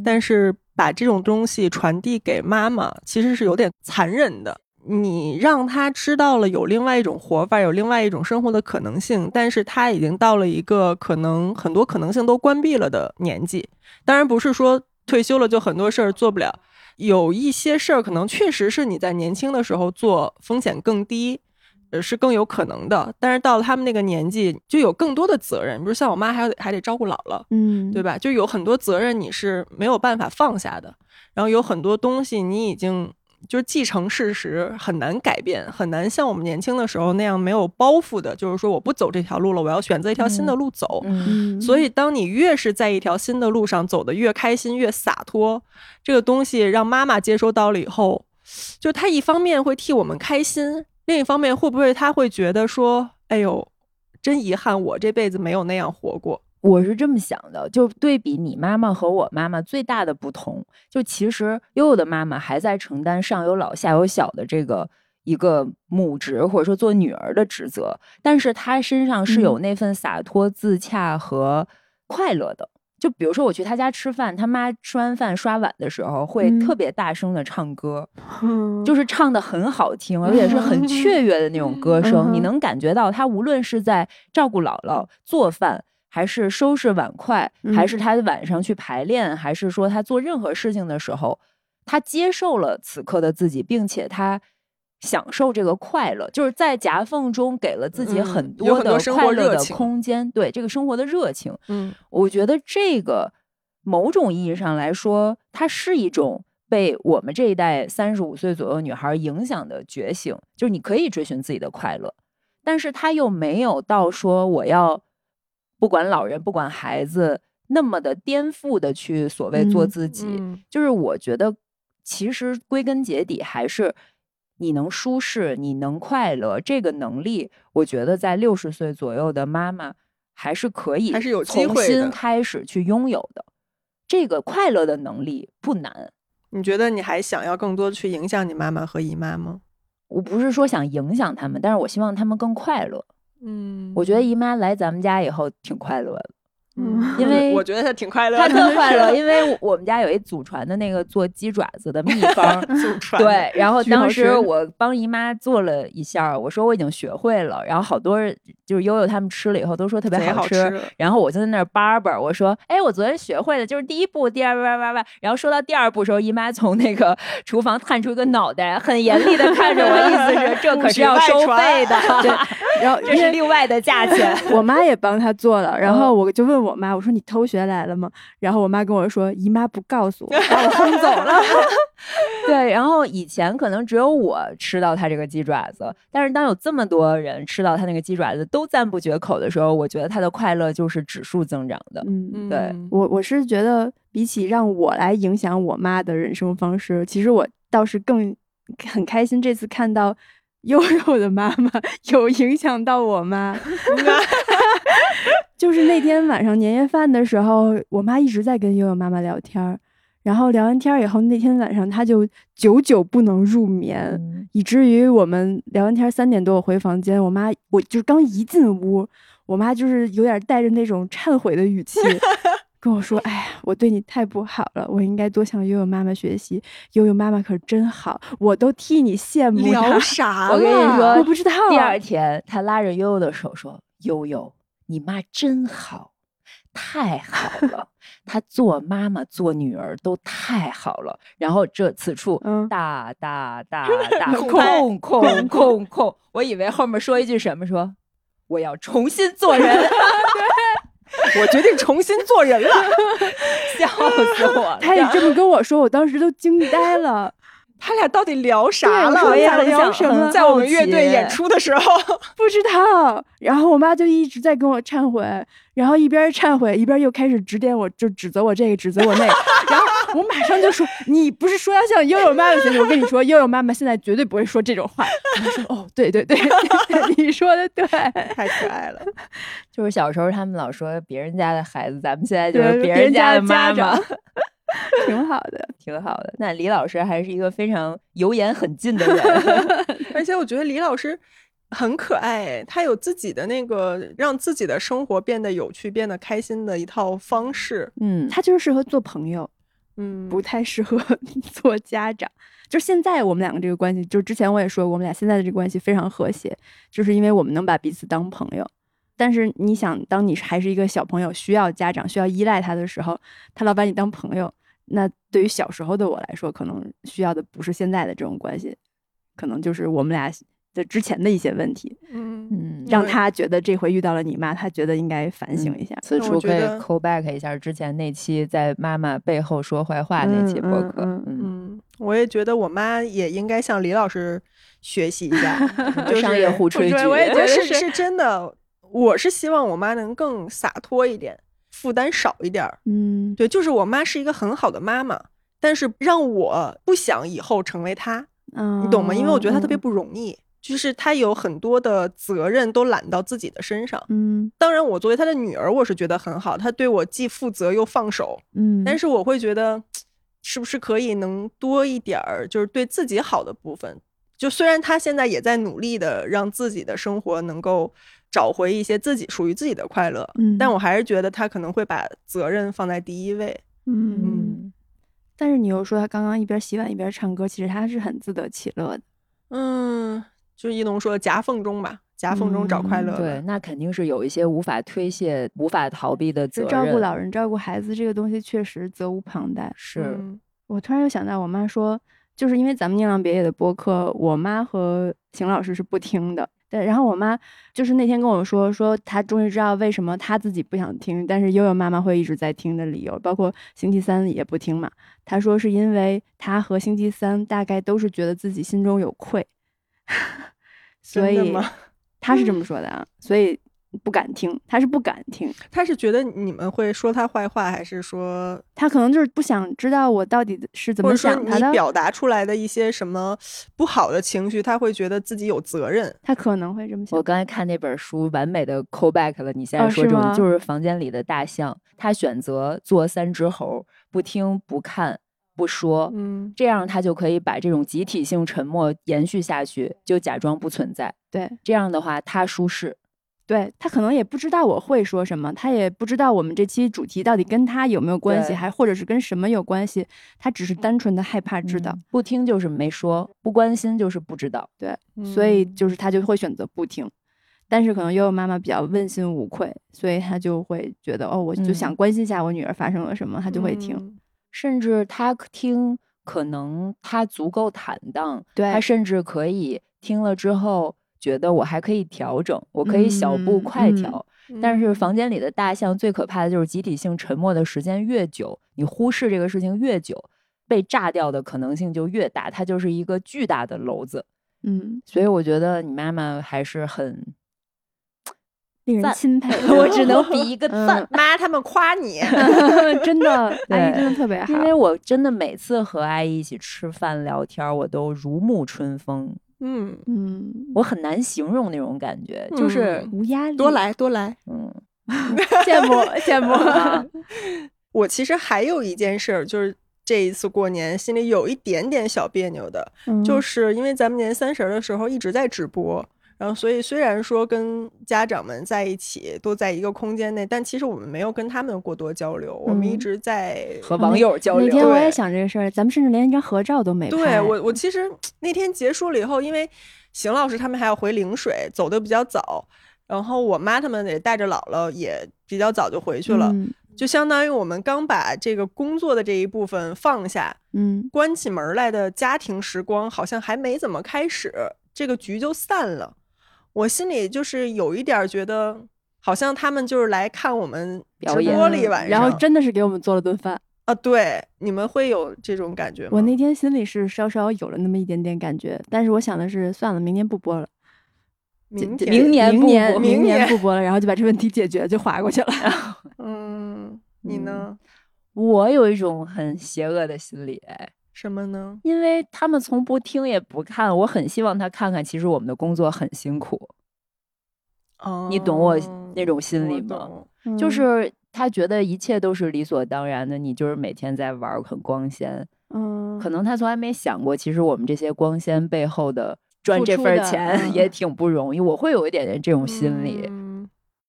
但是把这种东西传递给妈妈，其实是有点残忍的。你让他知道了有另外一种活法，有另外一种生活的可能性，但是他已经到了一个可能很多可能性都关闭了的年纪。当然不是说退休了就很多事儿做不了，有一些事儿可能确实是你在年轻的时候做风险更低，呃是更有可能的。但是到了他们那个年纪，就有更多的责任，比如像我妈还还得照顾姥姥，嗯，对吧？就有很多责任你是没有办法放下的，然后有很多东西你已经。就是既成事实，很难改变，很难像我们年轻的时候那样没有包袱的。就是说，我不走这条路了，我要选择一条新的路走。嗯，所以，当你越是在一条新的路上走的越开心、越洒脱，这个东西让妈妈接收到了以后，就她一方面会替我们开心，另一方面会不会她会觉得说：“哎呦，真遗憾，我这辈子没有那样活过。”我是这么想的，就对比你妈妈和我妈妈最大的不同，就其实悠悠的妈妈还在承担上有老下有小的这个一个母职或者说做女儿的职责，但是她身上是有那份洒脱自洽和快乐的。就比如说我去她家吃饭，她妈吃完饭刷碗的时候会特别大声的唱歌，就是唱的很好听，而且是很 (laughs) 雀跃的那种歌声，你能感觉到她无论是在照顾姥姥做饭。还是收拾碗筷，还是他晚上去排练，还是说他做任何事情的时候，他接受了此刻的自己，并且他享受这个快乐，就是在夹缝中给了自己很多的快乐的空间。对这个生活的热情，嗯，我觉得这个某种意义上来说，它是一种被我们这一代三十五岁左右女孩影响的觉醒，就是你可以追寻自己的快乐，但是他又没有到说我要。不管老人，不管孩子，那么的颠覆的去所谓做自己，就是我觉得，其实归根结底还是你能舒适，你能快乐，这个能力，我觉得在六十岁左右的妈妈还是可以，还是有重新开始去拥有的。这个快乐的能力不难。你觉得你还想要更多的去影响你妈妈和姨妈吗？我不是说想影响他们，但是我希望他们更快乐。嗯，我觉得姨妈来咱们家以后挺快乐的。嗯，因为我觉得他挺快乐，他特快乐，(laughs) 因为我们家有一祖传的那个做鸡爪子的秘 (laughs) 方，祖传对。然后当时我帮姨妈做了一下，我说我已经学会了。然后好多就是悠悠他们吃了以后都说特别好吃。然后我就在那儿叭叭，我说：“哎，我昨天学会了，就是第一步，第二叭叭叭。”然后说到第二步的时候，姨妈从那个厨房探出一个脑袋，很严厉的看着我，意思是这可是要收费的。对，然后这是另外的价钱。我妈也帮他做了，然后我就问。我妈，我说你偷学来了吗？然后我妈跟我说，姨妈不告诉我，把我 (laughs) 轰走了。(laughs) 对，然后以前可能只有我吃到它这个鸡爪子，但是当有这么多人吃到它那个鸡爪子都赞不绝口的时候，我觉得它的快乐就是指数增长的。嗯，对嗯我我是觉得比起让我来影响我妈的人生方式，其实我倒是更很开心，这次看到悠悠的妈妈有影响到我妈。(laughs) 就是那天晚上年夜饭的时候，我妈一直在跟悠悠妈妈聊天儿，然后聊完天儿以后，那天晚上她就久久不能入眠。嗯以至于我们聊完天三点多，我回房间，我妈我就是刚一进屋，我妈就是有点带着那种忏悔的语气 (laughs) 跟我说：“哎呀，我对你太不好了，我应该多向悠悠妈妈学习。悠悠妈妈可真好，我都替你羡慕她。聊啥我跟你说，我不知道第二天，他拉着悠悠的手说：“悠悠，你妈真好，太好了，她做妈妈做女儿都太好了。”然后这此处，嗯大大大大空空空空空，我以为后面说一句什么，说我要重新做人，(laughs) 我决定重新做人了。(laughs) 笑死我了。他也这么跟我说，我当时都惊呆了。他俩到底聊啥了？说呀也很想聊什么在我们乐队演出的时候，(laughs) 不知道，然后我妈就一直在跟我忏悔，然后一边忏悔一边又开始指点我，就指责我这个，指责我那个，然后我马上就说：“你不是说要向悠悠妈妈学习？我跟你说，悠悠妈妈现在绝对不会说这种话。”我妈说：“哦，对对对，(laughs) 你说的对，(laughs) 太可爱了。就是小时候他们老说别人家的孩子，咱们现在就是别别人家家的妈妈长。(laughs) 挺好的。挺好的。那李老师还是一个非常油盐很 (laughs) 尽的人，(laughs) 而且我觉得李老师很可爱哎，他有自己的那个让自己的生活变得有趣、变得开心的一套方式。嗯，他就是适合做朋友，嗯，不太适合做家长。就是现在我们两个这个关系，就之前我也说过，我们俩现在的这个关系非常和谐，就是因为我们能把彼此当朋友。但是你想，当你还是一个小朋友，需要家长、需要依赖他的时候，他老把你当朋友，那对于小时候的我来说，可能需要的不是现在的这种关系，可能就是我们俩的之前的一些问题，嗯嗯让他觉得这回遇到了你妈，他觉得应该反省一下。那此处可以 call back 一下之前那期在妈妈背后说坏话那期播客，嗯嗯嗯，嗯，我也觉得我妈也应该向李老师学习一下，(laughs) 就是商业互吹剧，我也觉 (laughs) 得是是是真的。我是希望我妈能更洒脱一点，负担少一点儿。嗯，对，就是我妈是一个很好的妈妈，但是让我不想以后成为她，嗯你懂吗？因为我觉得她特别嗯不容易，就是她有很多的责任都揽到自己的身上。嗯当然，我作为她的女儿，我是觉得很好，她对我既负责又放手。嗯，但是我会觉得，是不是可以能多一点儿，就是对自己好的部分。就虽然她现在也在努力的让自己的生活能够找回一些自己属于自己的快乐，嗯但我还是觉得他可能会把责任放在第一位。嗯。嗯，但是你又说他刚刚一边洗碗一边唱歌，其实他是很自得其乐的。嗯，就一农说夹缝中吧，夹缝中找快乐吧。对，那肯定是有一些无法推卸、无法逃避的责就任。照顾老人、照顾孩子这个东西，确实责无旁贷。是，嗯我突然又想到，我妈说，就是因为咱们宁浪别野的播客，我妈和邢老师是不听的。对，然后我妈就是那天跟我说，说她终于知道为什么她自己不想听，但是悠悠妈妈会一直在听的理由，包括星期三也不听嘛。她说是因为她和星期三大概都是觉得自己心中有愧，(laughs) 所以吗她是这么说的啊，所以不敢听，他是不敢听。他是觉得你们会说他坏话，还是说，他可能就是不想知道我到底是怎么想他的，你表达出来的一些什么不好的情绪，他会觉得自己有责任？他可能会这么想我。刚才看那本书，完美的 call back 了。你现在哦说这种，是就是房间里的大象，他选择做三只猴，不听、不看、不说，嗯这样他就可以把这种集体性沉默延续下去，就假装不存在。对这样的话，他舒适。对，他可能也不知道我会说什么，他也不知道我们这期主题到底跟他有没有关系，还或者是跟什么有关系，他只是单纯的害怕知道，嗯不听就是没说，不关心就是不知道。对所以嗯就是他就会选择不听。但是可能悠悠妈妈比较问心无愧，所以他就会觉得哦，我就想嗯关心一下我女儿发生了什么，他就会听。嗯甚至他听，可能他足够坦荡，对他甚至可以听了之后觉得我还可以调整，我可以小步嗯嗯快调。但是嗯房间里的大象最可怕的就是集体性沉默的时间越久，你忽视这个事情越久，被炸掉的可能性就越大，它就是一个巨大的篓子。嗯，所以我觉得你妈妈还是很，令人钦佩 (laughs) 我只能比 (laughs) 一个嗯赞。(laughs) 妈他们夸你，真的，阿姨对真的特别好因。为我真的每次和阿姨一起吃饭聊天，我都如沐春风，嗯，嗯，我很难形容那种感觉，就是嗯无压力，多来多来。嗯，(laughs) 羡慕羡慕。啊 (laughs) 我其实还有一件事儿，就是这一次过年心里有一点点小别扭的，就是是因为咱们年三十儿的时候一直在直播，然后所以虽然说跟家长们在一起都在一个空间内，但其实我们没有跟他们过多交流，我们一嗯直在和网友交流。那天我也想这个事儿，咱们甚至连一张合照都没拍。对我，我其实那天结束了以后，因为邢老师他们还要回陵水，走的比较早，然后我妈他们也带着姥姥也比较早就回去了，嗯就相当于我们刚把这个工作的这一部分放下，嗯关起门来的家庭时光好像还没怎么开始，这个局就散了。我心里就是有一点儿觉得，好像他们就是来看我们直播了一晚上，然后真的是给我们做了顿饭。啊，对，你们会有这种感觉吗？我那天心里是稍稍有了那么一点点感觉，但是我想的是，算了，明年不播了，明年不明年播明明年不播了，然后就把这问题解决，就划过去了。(laughs) 嗯，你呢？我有一种很邪恶的心理，哎什么呢？因为他们从不听也不看，我很希望他看看，其实我们的工作很辛苦，哦，你懂我那种心理吗？懂就是他觉得一切都是理所当然的，你就是每天在玩很光鲜，嗯，可能他从来没想过，其实我们这些光鲜背后的赚这份钱嗯 (laughs) 也挺不容易，我会有一点点这种心理。嗯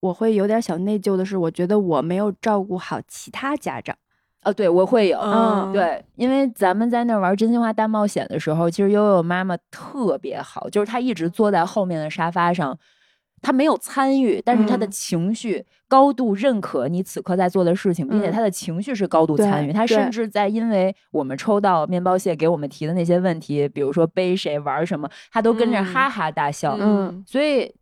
我会有点小内疚的是，我觉得我没有照顾好其他家长。啊，对我会有，嗯对，因为咱们在那儿玩真心话大冒险的时候，其实悠悠妈妈特别好，就是她一直坐在后面的沙发上，她没有参与，但是她的嗯。情绪高度认可你此刻在做的事情，并且嗯她的情绪是高度参与，对她甚。至在因为我们抽到面包蟹给我们提的那些问题，比如说背谁玩什么，她都跟着嗯哈哈大笑，嗯。所以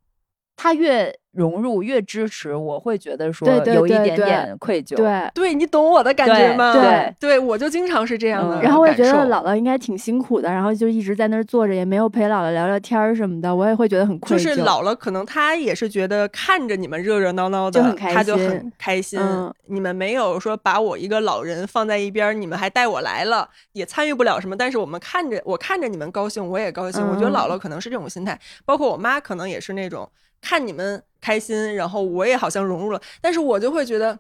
她越融入越支持，我会觉得说有一点点愧疚，对，对你懂我的感觉吗？对对，我就经常是这样的嗯。然后我也觉得姥姥应该挺辛苦的，然后就一直在那儿坐着，也没有陪姥姥聊聊天儿什么的，我也会觉得很愧疚。就是姥姥可能她也是觉得看着你们热热闹闹的，就很开她就很开心。嗯你们没有说把我一个老人放在一边儿，你们还带我来了，也参与不了什么。但是我们看着我看着你们高兴，我也高兴。我觉得嗯姥姥可能是这种心态，包括我妈可能也是那种看你们开心，然后我也好像融入了，但是我就会觉得。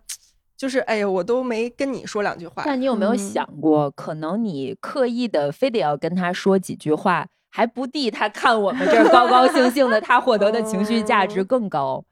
就是哎呀，我都没跟你说两句话，但你有没有嗯想过，可能你刻意的非得要跟他说几句话，还不地他看我们这儿高高兴兴的，他获得的情绪价值更高。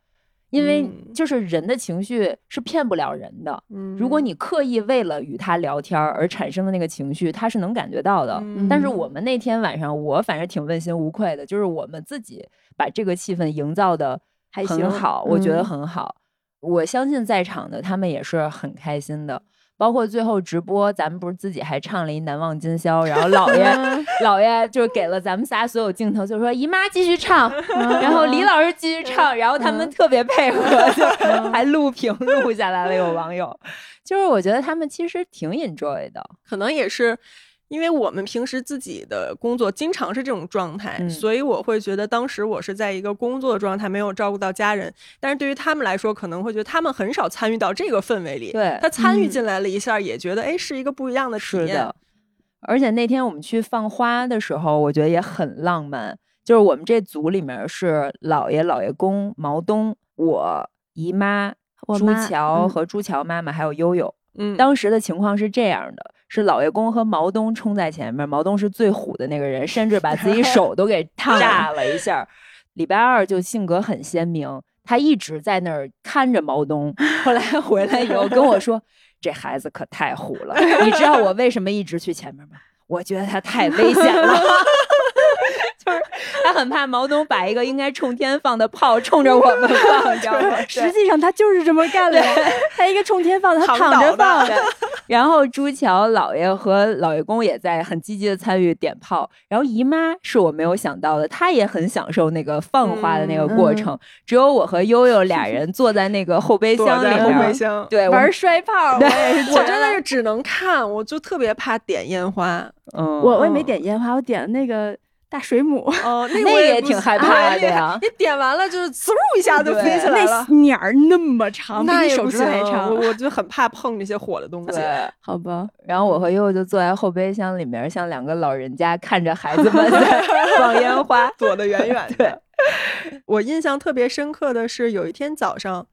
因为嗯就是人的情绪是骗不了人的，嗯如果你刻意为了与他聊天而产生的那个情绪，他是能感觉到的。嗯但是我们那天晚上，我反正挺问心无愧的，就是我们自己把这个气氛营造的还行很好，我觉得嗯很好。我相信在场的他们也是很开心的，包括最后直播，咱们不是自己还唱了一《难忘今宵》，然后姥爷 (laughs) 姥爷就给了咱们仨所有镜头，就说姨妈继续唱，然后李老师继续唱，然后他们特别配合，就还录屏录下来了。有网友，就是我觉得他们其实挺 enjoy 的，可能也是因为我们平时自己的工作经常是这种状态，嗯所以我会觉得当时我是在一个工作状态，没有照顾到家人。但是对于他们来说，可能会觉得他们很少参与到这个氛围里。对他参与嗯进来了一下，也觉得哎是一个不一样的体验。是的，而且那天我们去放花的时候，我觉得也很浪漫。就是我们这组里面是姥爷、姥爷公、毛东、我姨妈、朱我妈嗯乔和朱乔妈妈，还有悠悠。嗯，当时的情况是这样的：是老爷公和毛东冲在前面，毛东是最虎的那个人，甚至把自己 (laughs) 手都给炸了一下。礼拜二就性格很鲜明，他一直在那儿看着毛东。后来 (laughs) 回来以后跟我说：“这孩子可太虎了，你知道我为什么一直去前面吗？我觉得他太危险了。” (laughs) 就是他很怕毛东把一个应该冲天放的炮冲着我们放，你知道吗？(laughs) 实际上他就是这么干的，他一个冲天放，他躺躺着放的 (laughs) 然后朱桥老爷和老爷公也在很积极的参与点炮，然后姨妈是我没有想到的，她也很享受那个放花的那个过程。只有我和悠悠俩人坐在那个后备箱里面，后备箱对玩摔炮，(laughs) 我也是，我真的是只能看，我就特别怕点烟花。嗯，我我也没点烟花，我点了那个。大水母哦，(laughs) 那个也挺害怕的呀！你点完了就是嗖一下就飞起来了，那鸟儿那么长，比手指还长，我就很怕碰那些火的东西。好吧，然后我和悠悠就坐在后备箱里面，像两个老人家看着孩子们 (laughs) 在放烟花，躲得远远的。我印象特别深刻的是有一天早上。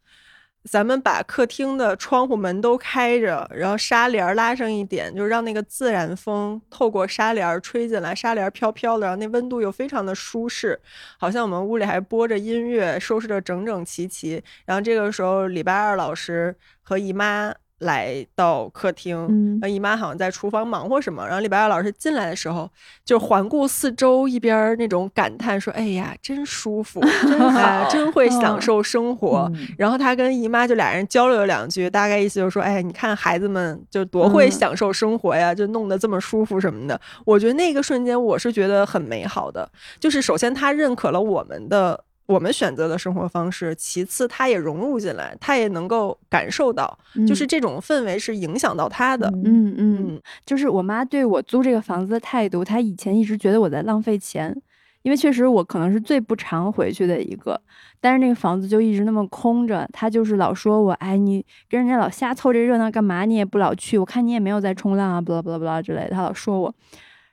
咱们把客厅的窗户门都开着，然后纱帘拉上一点，就让那个自然风透过纱帘吹进来，纱帘飘飘的，然后那温度又非常的舒适，好像我们屋里还播着音乐，收拾的整整齐齐。然后这个时候，礼拜二老师和姨妈。来到客厅，姨妈好像在厨房忙活什么。然后李白二老师进来的时候，就环顾四周，一边那种感叹说：“哎呀，真舒服，(laughs) 真好，真会享受生活。”然后他跟姨妈就俩人交流了两句，大概意思就是说：“哎，你看孩子们就多会享受生活呀，就弄得这么舒服什么的。”我觉得那个瞬间我是觉得很美好的，就是首先他认可了我们的。我们选择的生活方式，其次他也融入进来，他也能够感受到，就是这种氛围是影响到他的。嗯嗯，就是我妈对我租这个房子的态度，她以前一直觉得我在浪费钱，因为确实我可能是最不常回去的一个，但是那个房子就一直那么空着，她就是老说我，哎，你跟人家老瞎凑这热闹干嘛？你也不老去，我看你也没有在冲浪啊，不啦不啦不啦之类的，她老说我。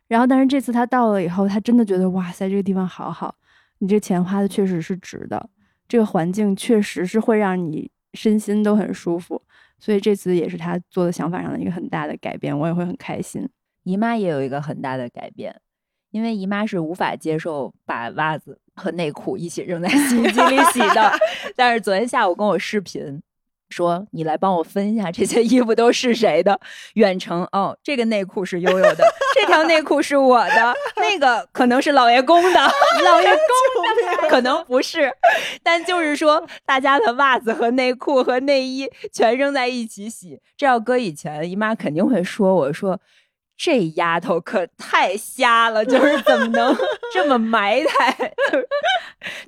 然后，但是这次她到了以后，她真的觉得哇塞，这个地方好好。你这钱花的确实是值的，这个环境确实是会让你身心都很舒服，所以这次也是他做的想法上的一个很大的改变，我也会很开心。姨妈也有一个很大的改变，因为姨妈是无法接受把袜子和内裤一起扔在 (laughs) 洗衣机里洗的，(laughs) 但是昨天下午跟我视频。说你来帮我分一下这些衣服都是谁的？远程哦，这个内裤是悠悠的，这条内裤是我的，那个可能是老爷公的，老爷公 (laughs) 的可能不是，但就是说大家的袜子和内裤和内衣全扔在一起洗，这要搁以前，姨妈肯定会说我说这丫头可太瞎了，就是怎么能 (laughs) 这么埋汰？(laughs) 就是，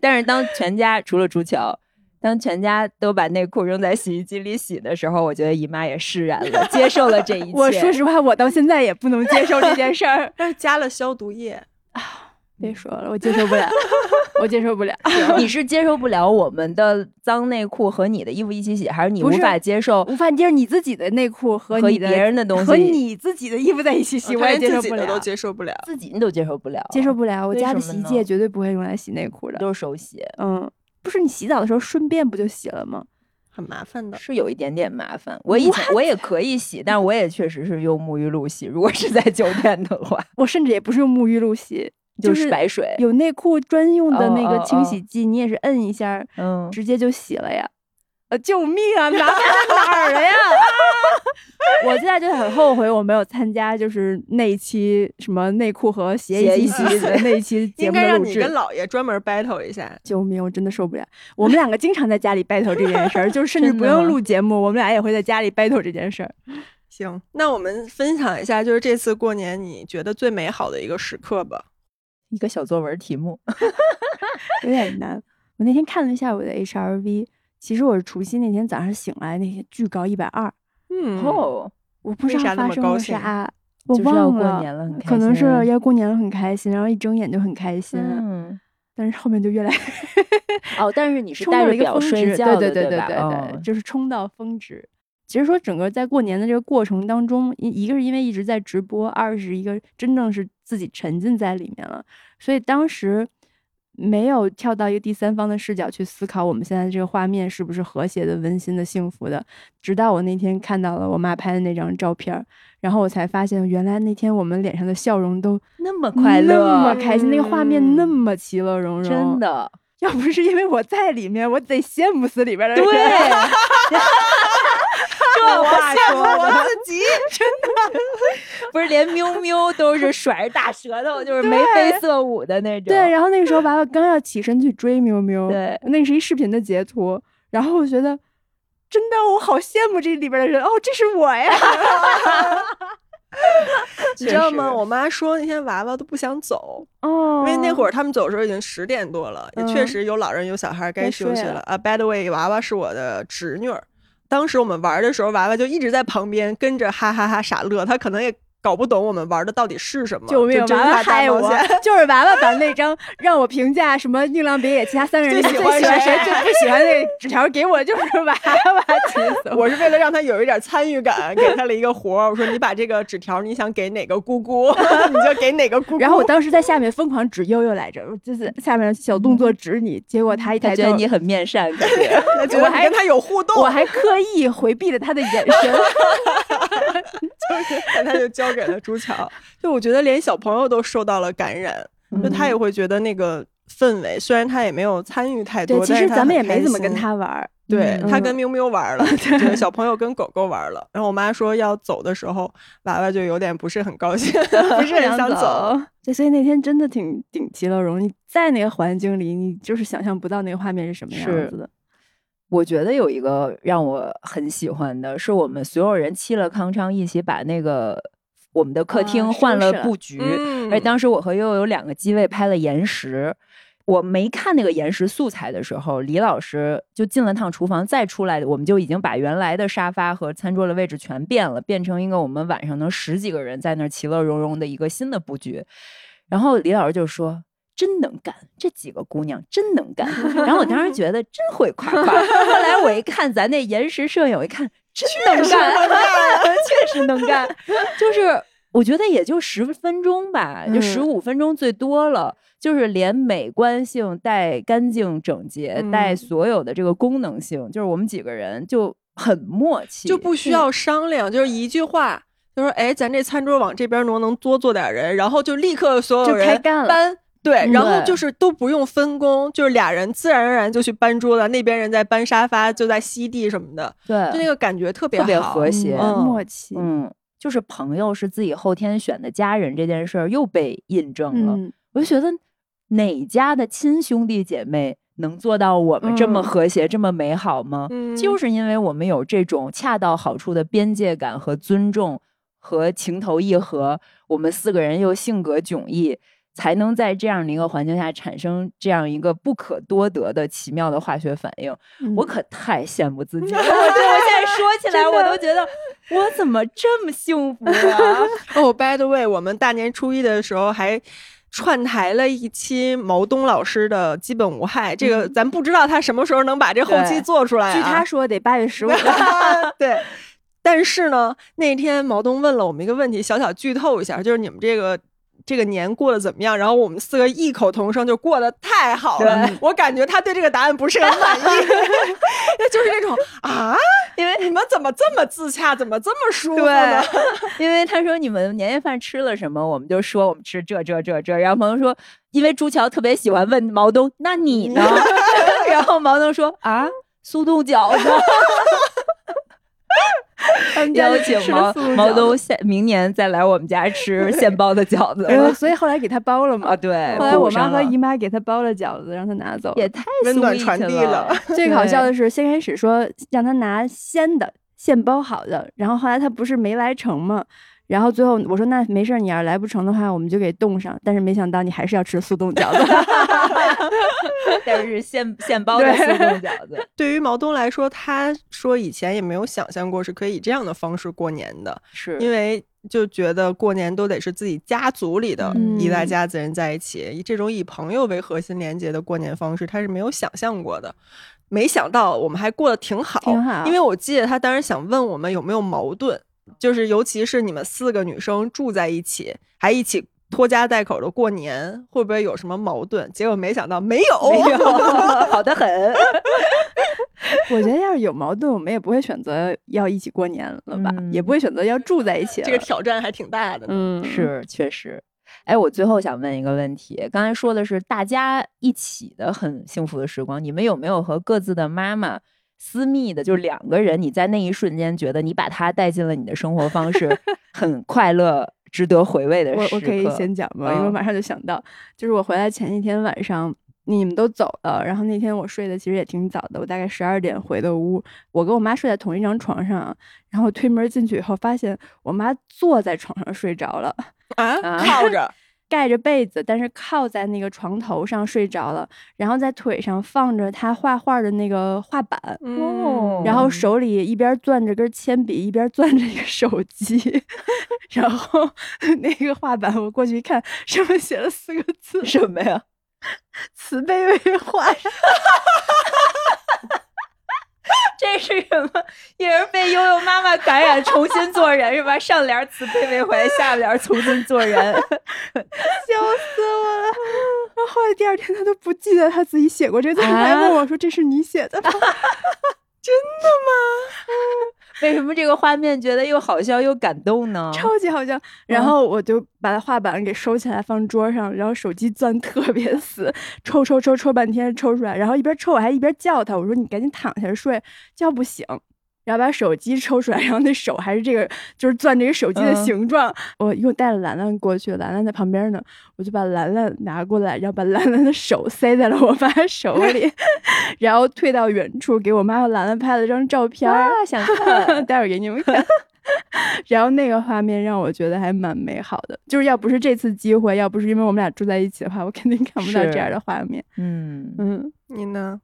但是当全家除了朱乔。当全家都把内裤扔在洗衣机里洗的时候，我觉得姨妈也释然了，接受了这一切。我说实话，我到现在也不能接受这件事儿。(laughs) 但是加了消毒液啊，别说了，我接受不了，我接受不了。(laughs) 你是接受不了我们的脏内裤和你的衣服一起洗，还是你无法接受无法接受你自己的内裤和和别人的东西和你自己的衣服在一起洗？我也接受不了，都接受不了，自己你都接受不了，接受不了。我家的洗衣机也绝对不会用来洗内裤的，都是手洗。嗯。不是你洗澡的时候顺便不就洗了吗？很麻烦的，是有一点点麻烦。我以前我也可以洗，但我也确实是用沐浴露洗。如果是在酒店的话，(laughs) 我甚至也不是用沐浴露洗，就是白水。有内裤专用的那个清洗剂，你也是摁一下，嗯，直接就洗了呀。呃，救命啊！麻烦哪儿了呀？(laughs) 我现在就很后悔，我没有参加，就是那一期什么内裤和鞋一起洗的那一期 (laughs) 节目。应该让你跟姥爷专门 battle 一下。救命！我真的受不了。我们两个经常在家里 battle 这件事儿，就是甚至不用录节目，我们俩也会在家里 battle 这件事儿。行，那我们分享一下，就是这次过年你觉得最美好的一个时刻吧。一个小作文题目，(laughs) 有点难。我那天看了一下我的 HRV。其实我是除夕那天早上醒来，那天巨高一百二。嗯哦，我不知道发生了啥，我忘了。可能是要过年了，很开心，然后一睁眼就很开心。嗯，但是后面就越来哦，但是你是带着表睡觉的，对对对对对，就是冲到峰值。其实说整个在过年的这个过程当中，一一个是因为一直在直播，二是一个真正是自己沉浸在里面了，所以当时。没有跳到一个第三方的视角去思考我们现在这个画面是不是和谐的、温馨的、幸福的。直到我那天看到了我妈拍的那张照片，然后我才发现，原来那天我们脸上的笑容都那么快乐、那么开心，那个画面那么其乐融融。真的，要不是因为我在里面，我得羡慕死里边的人。对。(laughs) 这话说我自己真的不是连喵喵都是甩着大舌头，就是眉飞色舞的那种。对，然后那个时候娃娃刚要起身去追喵喵，对，那是一视频的截图。然后我觉得真的，我好羡慕这里边的人哦，这是我呀。(laughs) 你知道吗？我妈说那天娃娃都不想走，哦因为那会儿他们走的时候已经十点多了，也确实有老人有小孩该该休息了啊。By the way，娃娃是我的侄女儿，当时我们玩的时候，娃娃就一直在旁边跟着哈哈哈傻乐，他可能也搞不懂我们玩的到底是什么，救命！娃娃害我。(laughs) 就是娃娃把那张让我评价什么宁浪别野其他三个人里最喜欢谁谁最不喜欢那纸条给我，就是 (laughs) 娃娃，气死我！我是为了让他有一点参与感，给他了一个活儿。我说你把这个纸条，你想给哪个姑姑，(laughs) 你就给哪个姑姑。然后我当时在下面疯狂指悠悠来着，就是下面小动作指你，结果他一抬头他觉得，你很面善，感觉我还跟他有互动，我还刻意回避了他的眼神。然后他就交给了朱乔。(laughs) 就我觉得连小朋友都受到了感染，就他也会觉得那个氛围，虽然他也没有参与太多，对，其实咱们也没怎么跟。他玩儿。对嗯他跟喵喵玩了，(laughs) 对小朋友跟狗狗玩了。然后我妈说要走的时候，娃娃就有点不是很高兴，(laughs) 不是很想走。。对，所以那天真的挺挺其乐融。你在那个环境里，你就是想象不到那个画面是什么样子的。我觉得有一个让我很喜欢的是，我们所有人沏了康昌，一起把那个我们的客啊厅换了了布局。嗯而当时我和悠悠有两个机位拍了延时。我没看那个延时素材的时候，李老师就进了趟厨房，再出来，我们就已经把原来的沙发和餐桌的位置全变了，变成一个我们晚上能十几个人在那儿其乐融融的一个新的布局。然后李老师就说：“真能干，这几个姑娘真能干。(laughs) ”然后我当时觉得真会夸夸。后来我一看咱那延时摄影，我一看真能干，(laughs) 确实能干。就是我觉得也就十分钟吧，就嗯十五分钟最多了。就是连美观性带干净整洁，带嗯所有的这个功能性，就是我们几个人就很默契，就不需要商量，就是一句话，就说哎，咱这餐桌往这边挪，能多坐点人，然后就立刻所有就人开干了搬。对，嗯然后就是都不用分工，就是俩人自然而然就去搬桌子，那边人在搬沙发，就在吸地什么的，对，就那个感觉特别特别好和谐嗯嗯默契。嗯，就是朋友是自己后天选的家人这件事儿又被印证了。嗯，我就觉得哪家的亲兄弟姐妹能做到我们这么嗯和谐、这么美好吗？嗯就是因为我们有这种恰到好处的边界感和尊重和情投意合，我们四个人又性格迥异。才能在这样的一个环境下产生这样一个不可多得的奇妙的化学反应，嗯我可太羡慕自己了。(laughs) 我这我现在说起来，我都觉得 (laughs) 我怎么这么幸福啊！(laughs) 哦，by the way，我们大年初一的时候还串台了一期毛东老师的《基本无害》，这个咱不知道他什么时候能把这后期做出来、啊。据他说得八月十五。对。但是呢，那天毛东问了我们一个问题，小小剧透一下，就是你们这个这个年过得怎么样？然后我们四个异口同声，就过得太好了。我感觉他对这个答案不是很满意，(laughs) 那就是那种啊，因为你们怎么这么自洽，怎么这么舒服呢？因为他说你们年夜饭吃了什么，我们就说我们吃这这这这，然后朋友说，因为朱乔特别喜欢问毛东，那你呢？(laughs) 然后毛东说啊，速冻饺子。他们家邀请毛毛东饺子下明年再来我们家吃 (laughs) 现包的饺子然后所以后来给他包了嘛。啊，对，后来我妈和姨妈给他包了饺子，让他拿走。也太温暖传递了了。(laughs) 最搞笑的是，先开始说让他拿鲜的现包好的，然后后来他不是没来成嘛，然后最后我说那没事儿，你要是来不成的话，我们就给冻上。但是没想到你还是要吃速冻饺子。(laughs) 但是现现包的速冻饺子，(laughs) 对于毛东来说，他说以前也没有想象过是可以以这样的方式过年的，是因为就觉得过年都得是自己家族里的嗯一大家子人在一起，以这种以朋友为核心连接的过年方式，他是没有想象过的。没想到我们还过得挺好，挺好因为我记得他当时想问我们有没有矛盾，就是尤其是你们四个女生住在一起，还一起拖家带口的过年，会不会有什么矛盾？结果没想到没有，没有 (laughs) 好的很。(laughs) 我觉得要是有矛盾，我们也不会选择要一起过年了吧，嗯也不会选择要住在一起。这个挑战还挺大的。嗯是，确实。哎，我最后想问一个问题，刚才说的是大家一起的很幸福的时光，你们有没有和各自的妈妈私密的，就是两个人，你在那一瞬间觉得你把他带进了你的生活方式，(laughs) 很快乐、值得回味的时刻？我我可以先讲吗？因为马上就想到，就是我回来前一天晚上，你们都走了，然后那天我睡的其实也挺早的，我大概十二点回的屋。我跟我妈睡在同一张床上，然后推门进去以后，发现我妈坐在床上睡着了，啊，啊靠着，盖着被子，但是靠在那个床头上睡着了，然后在腿上放着他画画的那个画板，嗯，然后手里一边攥着根铅笔，一边攥着一个手机，(laughs) 然后 (laughs) 那个画板我过去一看，上面写了四个字：什么呀？(laughs) 慈悲为怀。这是什么？也是被悠悠妈妈感染，重新做人是吧？上联慈悲为怀，下联重新做人。(laughs) 笑死我了！然后后来第二天他都不记得他自己写过这个字，啊还问我说：“这是你写的吗 (laughs) (laughs) 为什么这个画面觉得又好笑又感动呢？？”超级好笑。然后我就把他画板给收起来放桌上，然后手机攥特别死，(laughs) 抽抽抽抽半天抽出来，然后一边抽我还一边叫他，我说：“你赶紧躺下睡，叫不醒。”然后把手机抽出来，然后那手还是这个，就是攥这个手机的嗯形状。我因为带了兰兰过去，兰兰在旁边呢，我就把兰兰拿过来，然后把兰兰的手塞在了我妈手里，(laughs) 然后退到远处给我妈和兰兰拍了张照片，啊，想看。(laughs) 待会儿给你们看。(laughs) 然后那个画面让我觉得还蛮美好的，就是要不是这次机会，要不是因为我们俩住在一起的话，我肯定看不到这样的画面。嗯，嗯，你呢？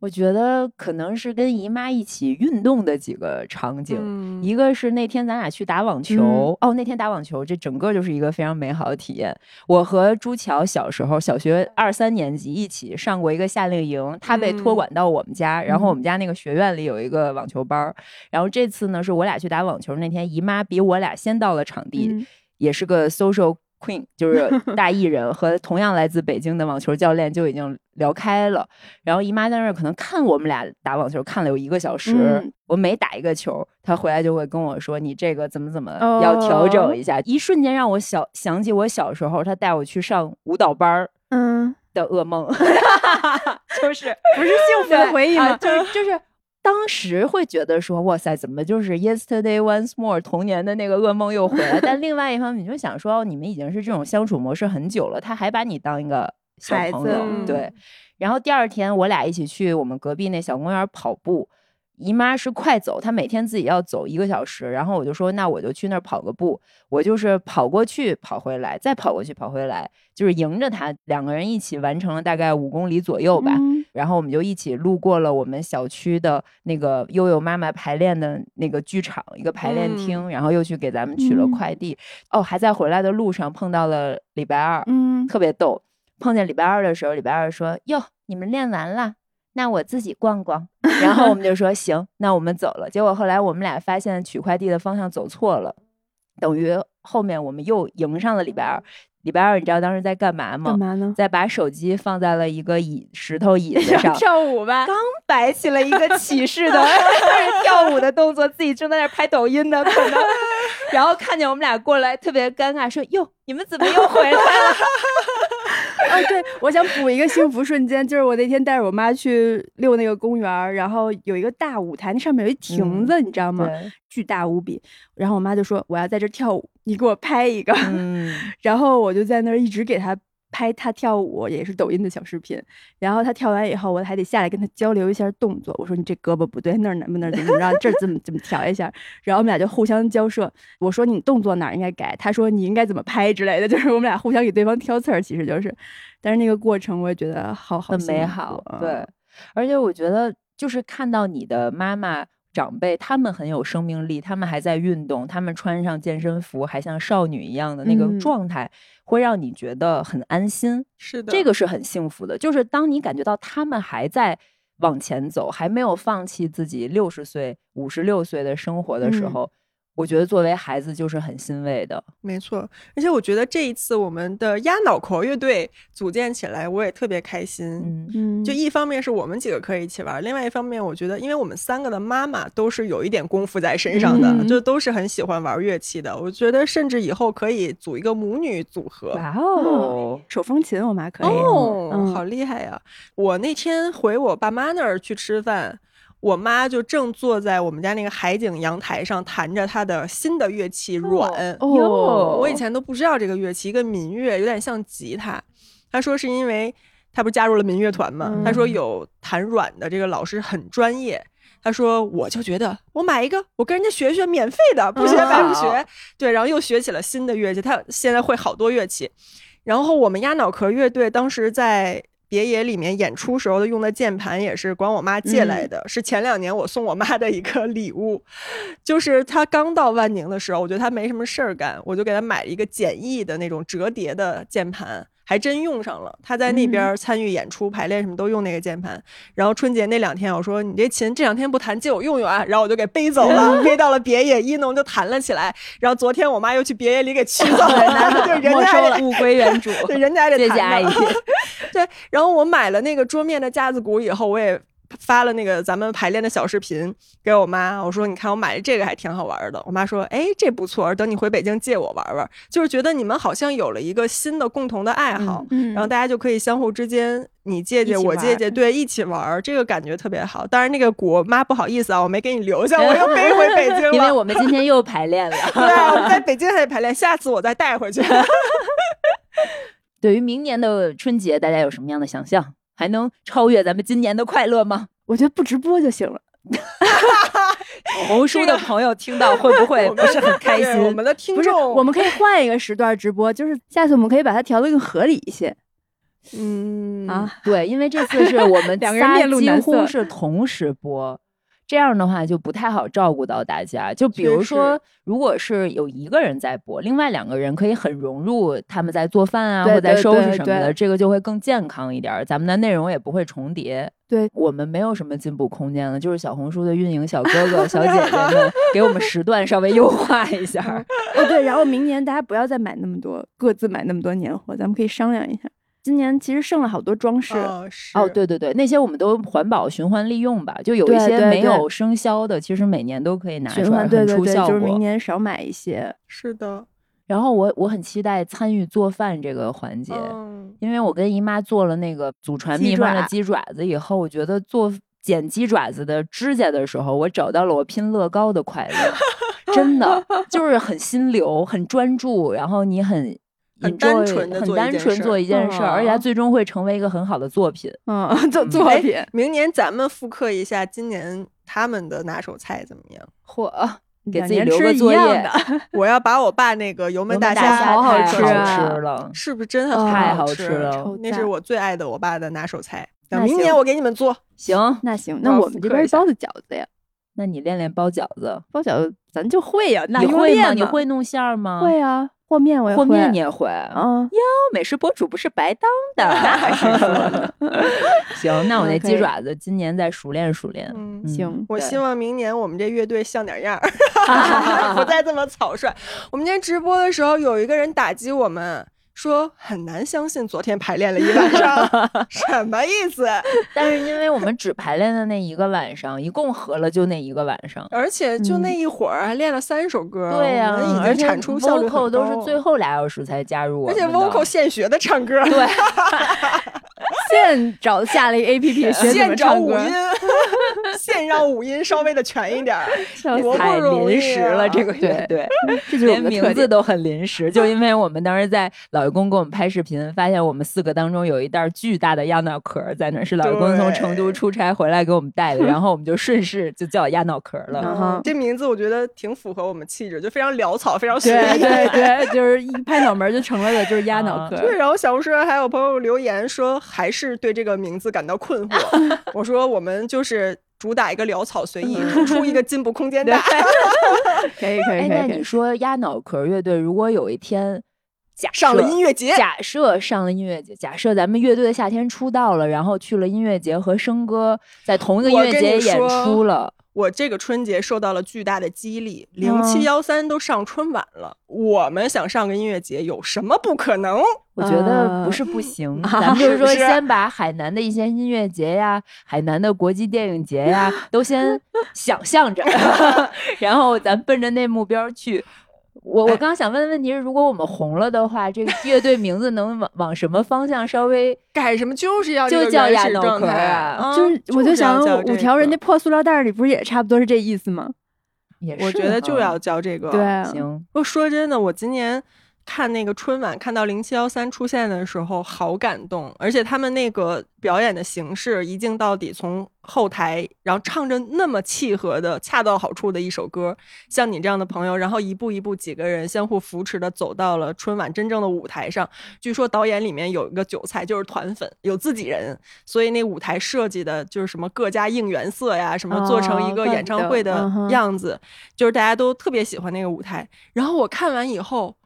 我觉得可能是跟姨妈一起运动的几个场景。嗯一个是那天咱俩去打网球，哦，那天打网球，这整个就是一个非常美好的体验。我和朱乔小时候小学二三年级一起上过一个夏令营，他被托嗯管到我们家，然后我们家那个学院里有一个网球班儿。然后这次呢，是我俩去打网球那天，姨妈比我俩先到了场地，嗯也是个 social queen，就是 (laughs) 大艺人，和同样来自北京的网球教练就已经聊开了。然后姨妈在那儿可能看我们俩打网球看了有一个小时，嗯我每打一个球，她回来就会跟我说：“你这个怎么怎么要调哦整一下。一瞬间让我小想起我小时候，她带我去上舞蹈班儿嗯，的噩梦 (laughs) (laughs) 就是不是幸福的回忆就是就是。当时会觉得说，哇塞，怎么就是 yesterday once more 童年的那个噩梦又回来？但另外一方面，你就想说，哦你们已经是这种相处模式很久了，他还把你当一个小孩子朋友，嗯对。然后第二天，我俩一起去我们隔壁那小公园跑步。姨妈是快走，她每天自己要走一个小时，然后我就说，那我就去那儿跑个步。我就是跑过去，跑回来，再跑过去，跑回来，就是迎着她，两个人一起完成了大概五公里左右吧。嗯然后我们就一起路过了我们小区的那个悠悠妈妈排练的那个剧场，一个排练厅，然后又去给咱们取了嗯快递。哦，还在回来的路上碰到了礼拜二，嗯，特别逗。碰见礼拜二的时候，礼拜二说：“哟，你们练完了，那我自己逛逛。(laughs) ”然后我们就说：“行，那我们走了。”结果后来我们俩发现取快递的方向走错了，等于后面我们又迎上了礼拜二。礼拜二，你知道当时在干嘛吗？干嘛呢？在把手机放在了一个椅石头椅 (laughs) 子上，跳舞吧。刚摆起了一个起势的 (laughs) 开始跳舞的动作，自己正在那拍抖音呢，可能，然后看见我们俩过来，特别尴尬，说：“哟，你们怎么又回来了哦，(laughs) 对，我想补一个幸福瞬间，就是我那天带着我妈去遛那个公园儿，然后有一个大舞台，那上面有一亭子，你知道？”吗？巨大无比。然后我妈就说：“我要在这跳舞，你给我拍一个。嗯，(laughs) 然后我就在那儿一直给她拍他跳舞，也是抖音的小视频。然后他跳完以后，我还得下来跟他交流一下动作。我说：“你这胳膊不对，那儿能不能怎么怎么着？这儿怎么怎么调一下？”然后我们俩就互相交涉。我说：“你动作哪儿应该改？”他说：“你应该怎么拍之类的。(laughs) ”就是我们俩互相给对方挑刺儿，其实就是。但是那个过程我也觉得好好很美好，啊对。而且我觉得，就是看到你的妈妈。长辈他们很有生命力，他们还在运动，他们穿上健身服还像少女一样的那个嗯状态，会让你觉得很安心。是的，这个是很幸福的，就是当你感觉到他们还在往前走，还没有放弃自己六十岁、五十六岁的生活的时嗯候，我觉得作为孩子就是很欣慰的。没错，而且我觉得这一次我们的压脑壳乐队组建起来，我也特别开心。嗯，嗯，就一方面是我们几个可以一起玩，另外一方面我觉得，因为我们三个的妈妈都是有一点功夫在身上的，嗯就都是很喜欢玩乐器的。我觉得甚至以后可以组一个母女组合。哇哦，手风琴我妈可以。哦，嗯好厉害呀！我那天回我爸妈那儿去吃饭，我妈就正坐在我们家那个海景阳台上弹着她的新的乐器阮。哦我以前都不知道这个乐器，一个民乐，有点像吉他。她说是因为她不是加入了民乐团嘛？她说嗯有弹软的这个老师很专业。她说我就觉得我买一个，我跟人家学学，免费的，不学白不学。对，然后又学起了新的乐器，他现在会好多乐器。然后我们鸭脑壳乐队当时在别野里面演出时候的用的键盘也是管我妈借来的，是前两年我送我妈的一个礼物。就是她刚到万宁的时候，我觉得她没什么事儿干，我就给她买了一个简易的那种折叠的键盘。还真用上了，他在那边参与演出、排练什么都用那个键盘。然后春节那两天，我说你这琴这两天不弹，借我用用啊。然后我就给背走了，(laughs) 背到了别野，一农就弹了起来。然后昨天我妈又去别野里给取走了，(laughs) 对，人没家物归原主。对，人家还得谢谢阿姨。(laughs) 对，然后我买了那个桌面的架子鼓以后，我也发了那个咱们排练的小视频给我妈，我说你看我买的这个还挺好玩的。我妈说，哎，这不错，等你回北京借我玩玩。就是觉得你们好像有了一个新的共同的爱好，嗯然后大家就可以相互之间。你借借我借借，对，一起玩儿，这个感觉特别好。当然，那个鼓妈不好意思啊，我没给你留下，我又 (laughs) 背回北京了。因为我们今天又排练了。(laughs) 对，我们在北京还得排练，下次我再带回去。(laughs) 对于明年的春节，大家有什么样的想象？还能超越咱们今年的快乐吗？我觉得不直播就行了。小红书的朋友听到会不会不是很开心？我们的听不是，众，我们可以换一个时段直播，就是下次我们可以把它调的更合理一些嗯啊。对，因为这次是我们两个人仨面露难几乎是同时播，这样的话就不太好照顾到大家。就比如说，如果是有一个人在播，另外两个人可以很融入他们在做饭啊，对或在收拾什么的，这个就会更健康一点儿，咱们的内容也不会重叠。对我们没有什么进步空间了，就是小红书的运营小哥哥、小姐姐们 (laughs) 给我们时段稍微优化一下。哦，对，然后明年大家不要再买那么多，各自买那么多年货，咱们可以商量一下。今年其实剩了好多装饰，哦，哦，对对对，那些我们都环保循环利用吧，就有一些没有生肖的，其实每年都可以拿出来，对对对，很出效就是明。年少买一些。是的，然后我我很期待参与做饭这个环节，嗯，因为我跟姨妈做了那个祖传秘方的鸡爪子以后，我觉得做剪鸡爪子的指甲的时候，我找到了我拼乐高的快乐，真的就是很心流，很专注，然后你很。很单纯的很单纯做一件事而且它嗯最终会成为一个很好的作品。嗯，(laughs) 做嗯哎作品，明年咱们复刻一下今年他们的拿手菜怎么样？嚯，给自己留个作业的，(laughs) 我要把我爸那个油焖大虾，好好吃。是不是真的哦太好好吃了那是我最爱的我爸的拿手菜。等明年我给你们做，行，那行，那我们这边包的饺子呀，那你练练包饺子，包饺子咱就会呀，那你会吗？练嘛你会弄馅儿吗？会啊，和面我也和面你也会？嗯，美食博主不是白当的，(laughs) 那还是说。(laughs) 行，那我那鸡爪子今年再熟练熟练。嗯行我希望明年我们这乐队像点样儿，(laughs) 不再这么草率。我们今天直播的时候，有一个人打击我们。说很难相信昨天排练了一晚上，(laughs) 什么意思？但是因为我们只排练的那一个晚上，一共合了就那一个晚上。而且就那一会儿还练了三首歌，对呀、已而且经产出效率 vocal 都是最后俩小时才加入我而且 vocal 现学的唱歌，对，(laughs) 现找下了一个 A P P (laughs) 学怎么现找唱歌五音，，(laughs) 现让五音稍微的全一点儿。太临时了，啊这个乐队。这就是我连名。字都很临时，就因为我们当时在老爷公给我们拍视频，发现我们四个当中有一袋巨大的鸭脑壳在那儿，是老爷公从成都出差回来给我们带的，然后我们就顺势就叫鸭脑壳了。这名字我觉得挺符合我们气质，就非常潦草，非常随对意。对对，(laughs) 就是一拍脑门就成了的，就是鸭脑啊壳。对，然后小红书上还有朋友留言说，还是对这个名字感到困惑。(laughs) 我说我们就是主打一个潦草随意，突出一个进步空间 (laughs) 大。可以可以可以那。你说鸭脑壳乐队如果有一天假上了音乐节，假设上了音乐节，假设咱们乐队的夏天出道了，然后去了音乐节和生哥在同一个音乐节演出了，我这个春节受到了巨大的激励。零七幺三都上春晚了，我们想上个音乐节有什么不可能？我觉得啊不是不行，(laughs) 啊咱们就是说，先把海南的一些音乐节呀、海南的国际电影节呀，都先 (laughs) 想象着，(laughs) 然后咱奔着那目标去。我我哎刚想问的问题是，如果我们红了的话，这个 (laughs) 乐队名字能往往什么方向稍微 (laughs) 改什么就是要就叫亚脑始状态壳啊啊就是我就想五条人个那破塑料袋里不是也差不多是这意思吗？也是我觉得就要叫这个。对，啊，行，不过说真的，我今年看那个春晚，看到零七幺三出现的时候，好感动，而且他们那个表演的形式一镜到底，从后台，然后唱着那么契合的、恰到好处的一首歌，像你这样的朋友，然后一步一步几个人相互扶持的走到了春晚真正的舞台上。据说导演里面有一个韭菜，就是团粉，有自己人，所以那舞台设计的就是什么各家应援色呀，什么做成一个演唱会的样子，就是大家都特别喜欢那个舞台。然后我看完以后。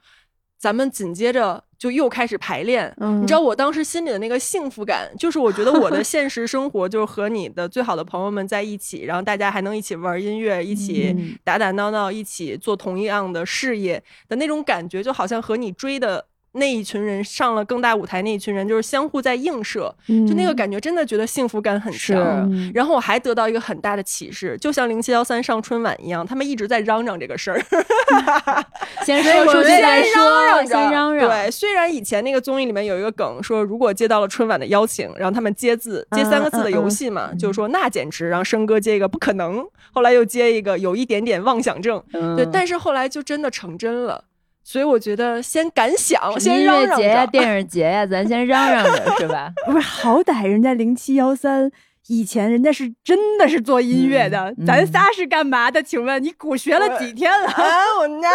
咱们紧接着就又开始排练，你知道我当时心里的那个幸福感，就是我觉得我的 (laughs) 现实生活就是和你的最好的朋友们在一起，然后大家还能一起玩音乐，一起打打闹闹，一起做同一样的事业的那种感觉，就好像和你追的。那一群人上了更大舞台，那一群人就是相互在映射，就那个感觉真的觉得幸福感很强。然后我还得到一个很大的启示，就像零七幺三上春晚一样，他们一直在嚷嚷这个事儿。(laughs) 先说出去再说，先嚷嚷。对，虽然以前那个综艺里面有一个梗，说如果接到了春晚的邀请，让他们接字接三个字的游戏嘛，就是说那简直，然后生哥接一个不可能，后来又接一个有一点点妄想症。对，但是后来就真的成真了。所以我觉得先敢想，先嚷嚷节呀、(laughs) 电影节呀，咱先嚷嚷着是吧？(laughs) 不是，好歹人家零七幺三以前人家是真的是做音乐的，咱仨是干嘛的？请问你鼓学了几天了？啊，我那，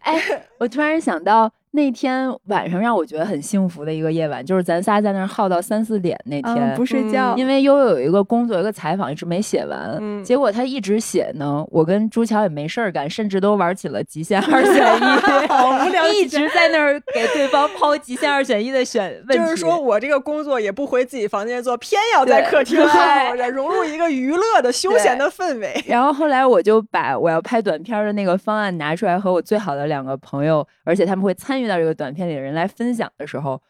哎，我突然想到。那天晚上让我觉得很幸福的一个夜晚，就是咱仨在那儿耗到三四点那天不睡觉，因为悠悠有一个工作，一个采访一直没写完，结果他一直写呢。我跟朱乔也没事儿干，甚至都玩起了极限二选一，(laughs) 好无聊，一直在那儿给对方抛极限二选一的选 (laughs) 问题。就是说我这个工作也不回自己房间做，偏要在客厅融入一个娱乐的休闲的氛围。然后后来我就把我要拍短片的那个方案拿出来，和我最好的两个朋友，而且他们会参与。遇到这个短片里的人来分享的时候，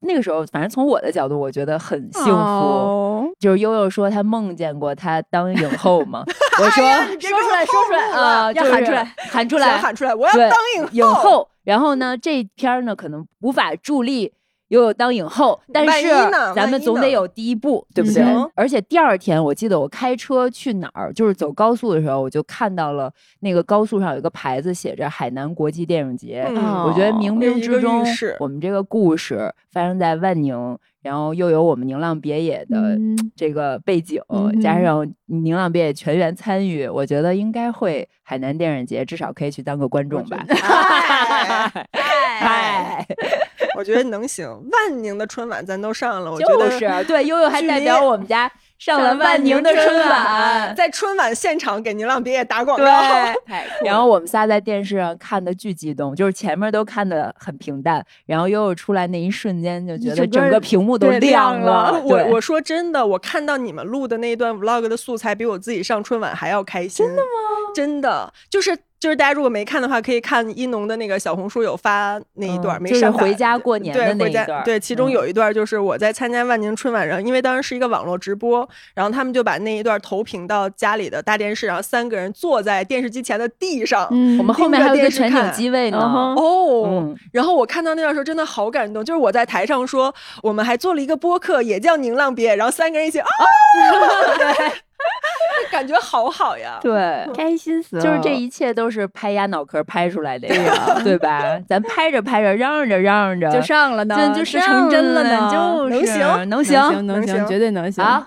那个时候，反正从我的角度，我觉得很幸福。就是悠悠说她梦见过他当影后嘛，(laughs) 我说说出来，说出来啊，要喊出来，喊出来，喊出来，我要当影影后。然后呢，这片呢可能无法助力。又有当影后，但是咱们总得有第一步，对不对？而且第二天，我记得我开车去哪儿，就是走高速的时候，我就看到了那个高速上有一个牌子，写着海南国际电影节。我觉得冥冥之中，我们这个故事发生在万宁，然后又有我们宁浪别野的这个背景，加上宁浪别野全员参与，我觉得应该会海南电影节至少可以去当个观众吧。(laughs) 嗨，(laughs) 我觉得能行。万宁的春晚咱都上了，我觉得是对。悠悠还代表我们家上了万宁的春晚，在春晚现场给宁浪别野打广告。(laughs) 然后我们仨在电视上看的巨激动，就是前面都看的很平淡，然后悠悠出来那一瞬间就觉得整个屏幕都亮了。(laughs) 我我说真的，我看到你们录的那一段 vlog 的素材，比我自己上春晚还要开心。真的吗？真的就是。就是大家如果没看的话，可以看一农的那个小红书有发那一段，没删。回家过年的那一段。对，其中有一段就是我在参加万宁春晚上，因为当时是一个网络直播，然后他们就把那一段投屏到家里的大电视，然后三个人坐在电视机前的地上，我们后面还有一个全景机位呢。哦，然后我看到那段时候真的好感动，就是我在台上说，我们还做了一个播客，也叫宁浪别，然后三个人一起啊。(laughs) (laughs) 感觉好好呀，(laughs) 对，开心死了。就是这一切都是拍压脑壳拍出来的呀，对 (laughs) 吧？咱拍着拍着，嚷嚷着嚷嚷着，就上了呢，就成真了呢，就是能行，能行，绝对能行。好，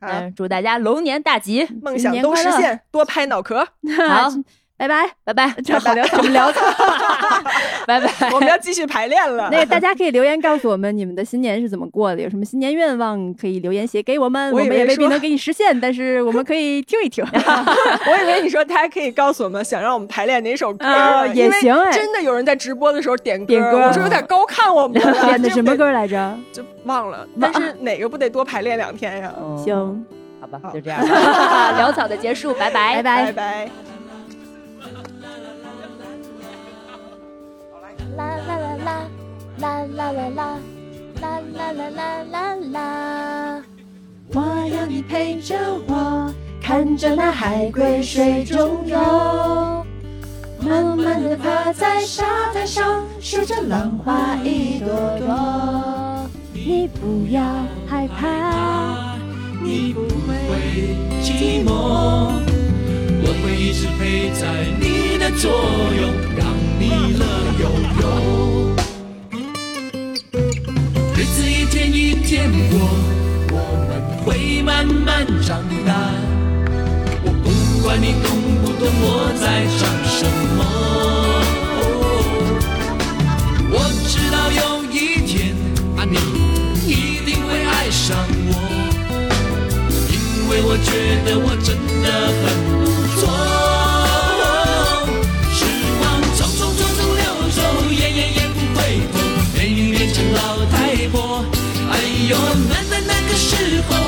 好，祝大家龙年大吉，梦想都实现，多拍脑壳。好。拜拜拜拜，这好聊，怎么聊？(laughs) 拜拜，我们要继续排练了。那个大家可以留言告诉我们你们的新年是怎么过的，有什么新年愿望可以留言写给我们，我们也未必能给你实现，但是我们可以听一听。(laughs) 我以为你说大家可以告诉我们想让我们排练哪首歌也行哎，真的有人在直播的时候点点歌，我说有点高看我们了。(laughs) 点的什么歌来着？就忘了，但是哪个不得多排练两天呀？行，好吧，就这样，潦草的结束，拜拜，拜拜，拜拜。啦啦啦啦，啦啦啦啦啦啦。我要你陪着我，看着那海龟水中游，慢慢的趴在沙滩上，数着浪花一朵朵。你不要害怕，你不会寂寞，我会一直陪在你的左右。让你乐悠悠。一天过，我们会慢慢长大。我不管你懂不懂我在唱什么，我知道有一天啊，你一定会爱上我，因为我觉得我真的很。有很慢的那个时候。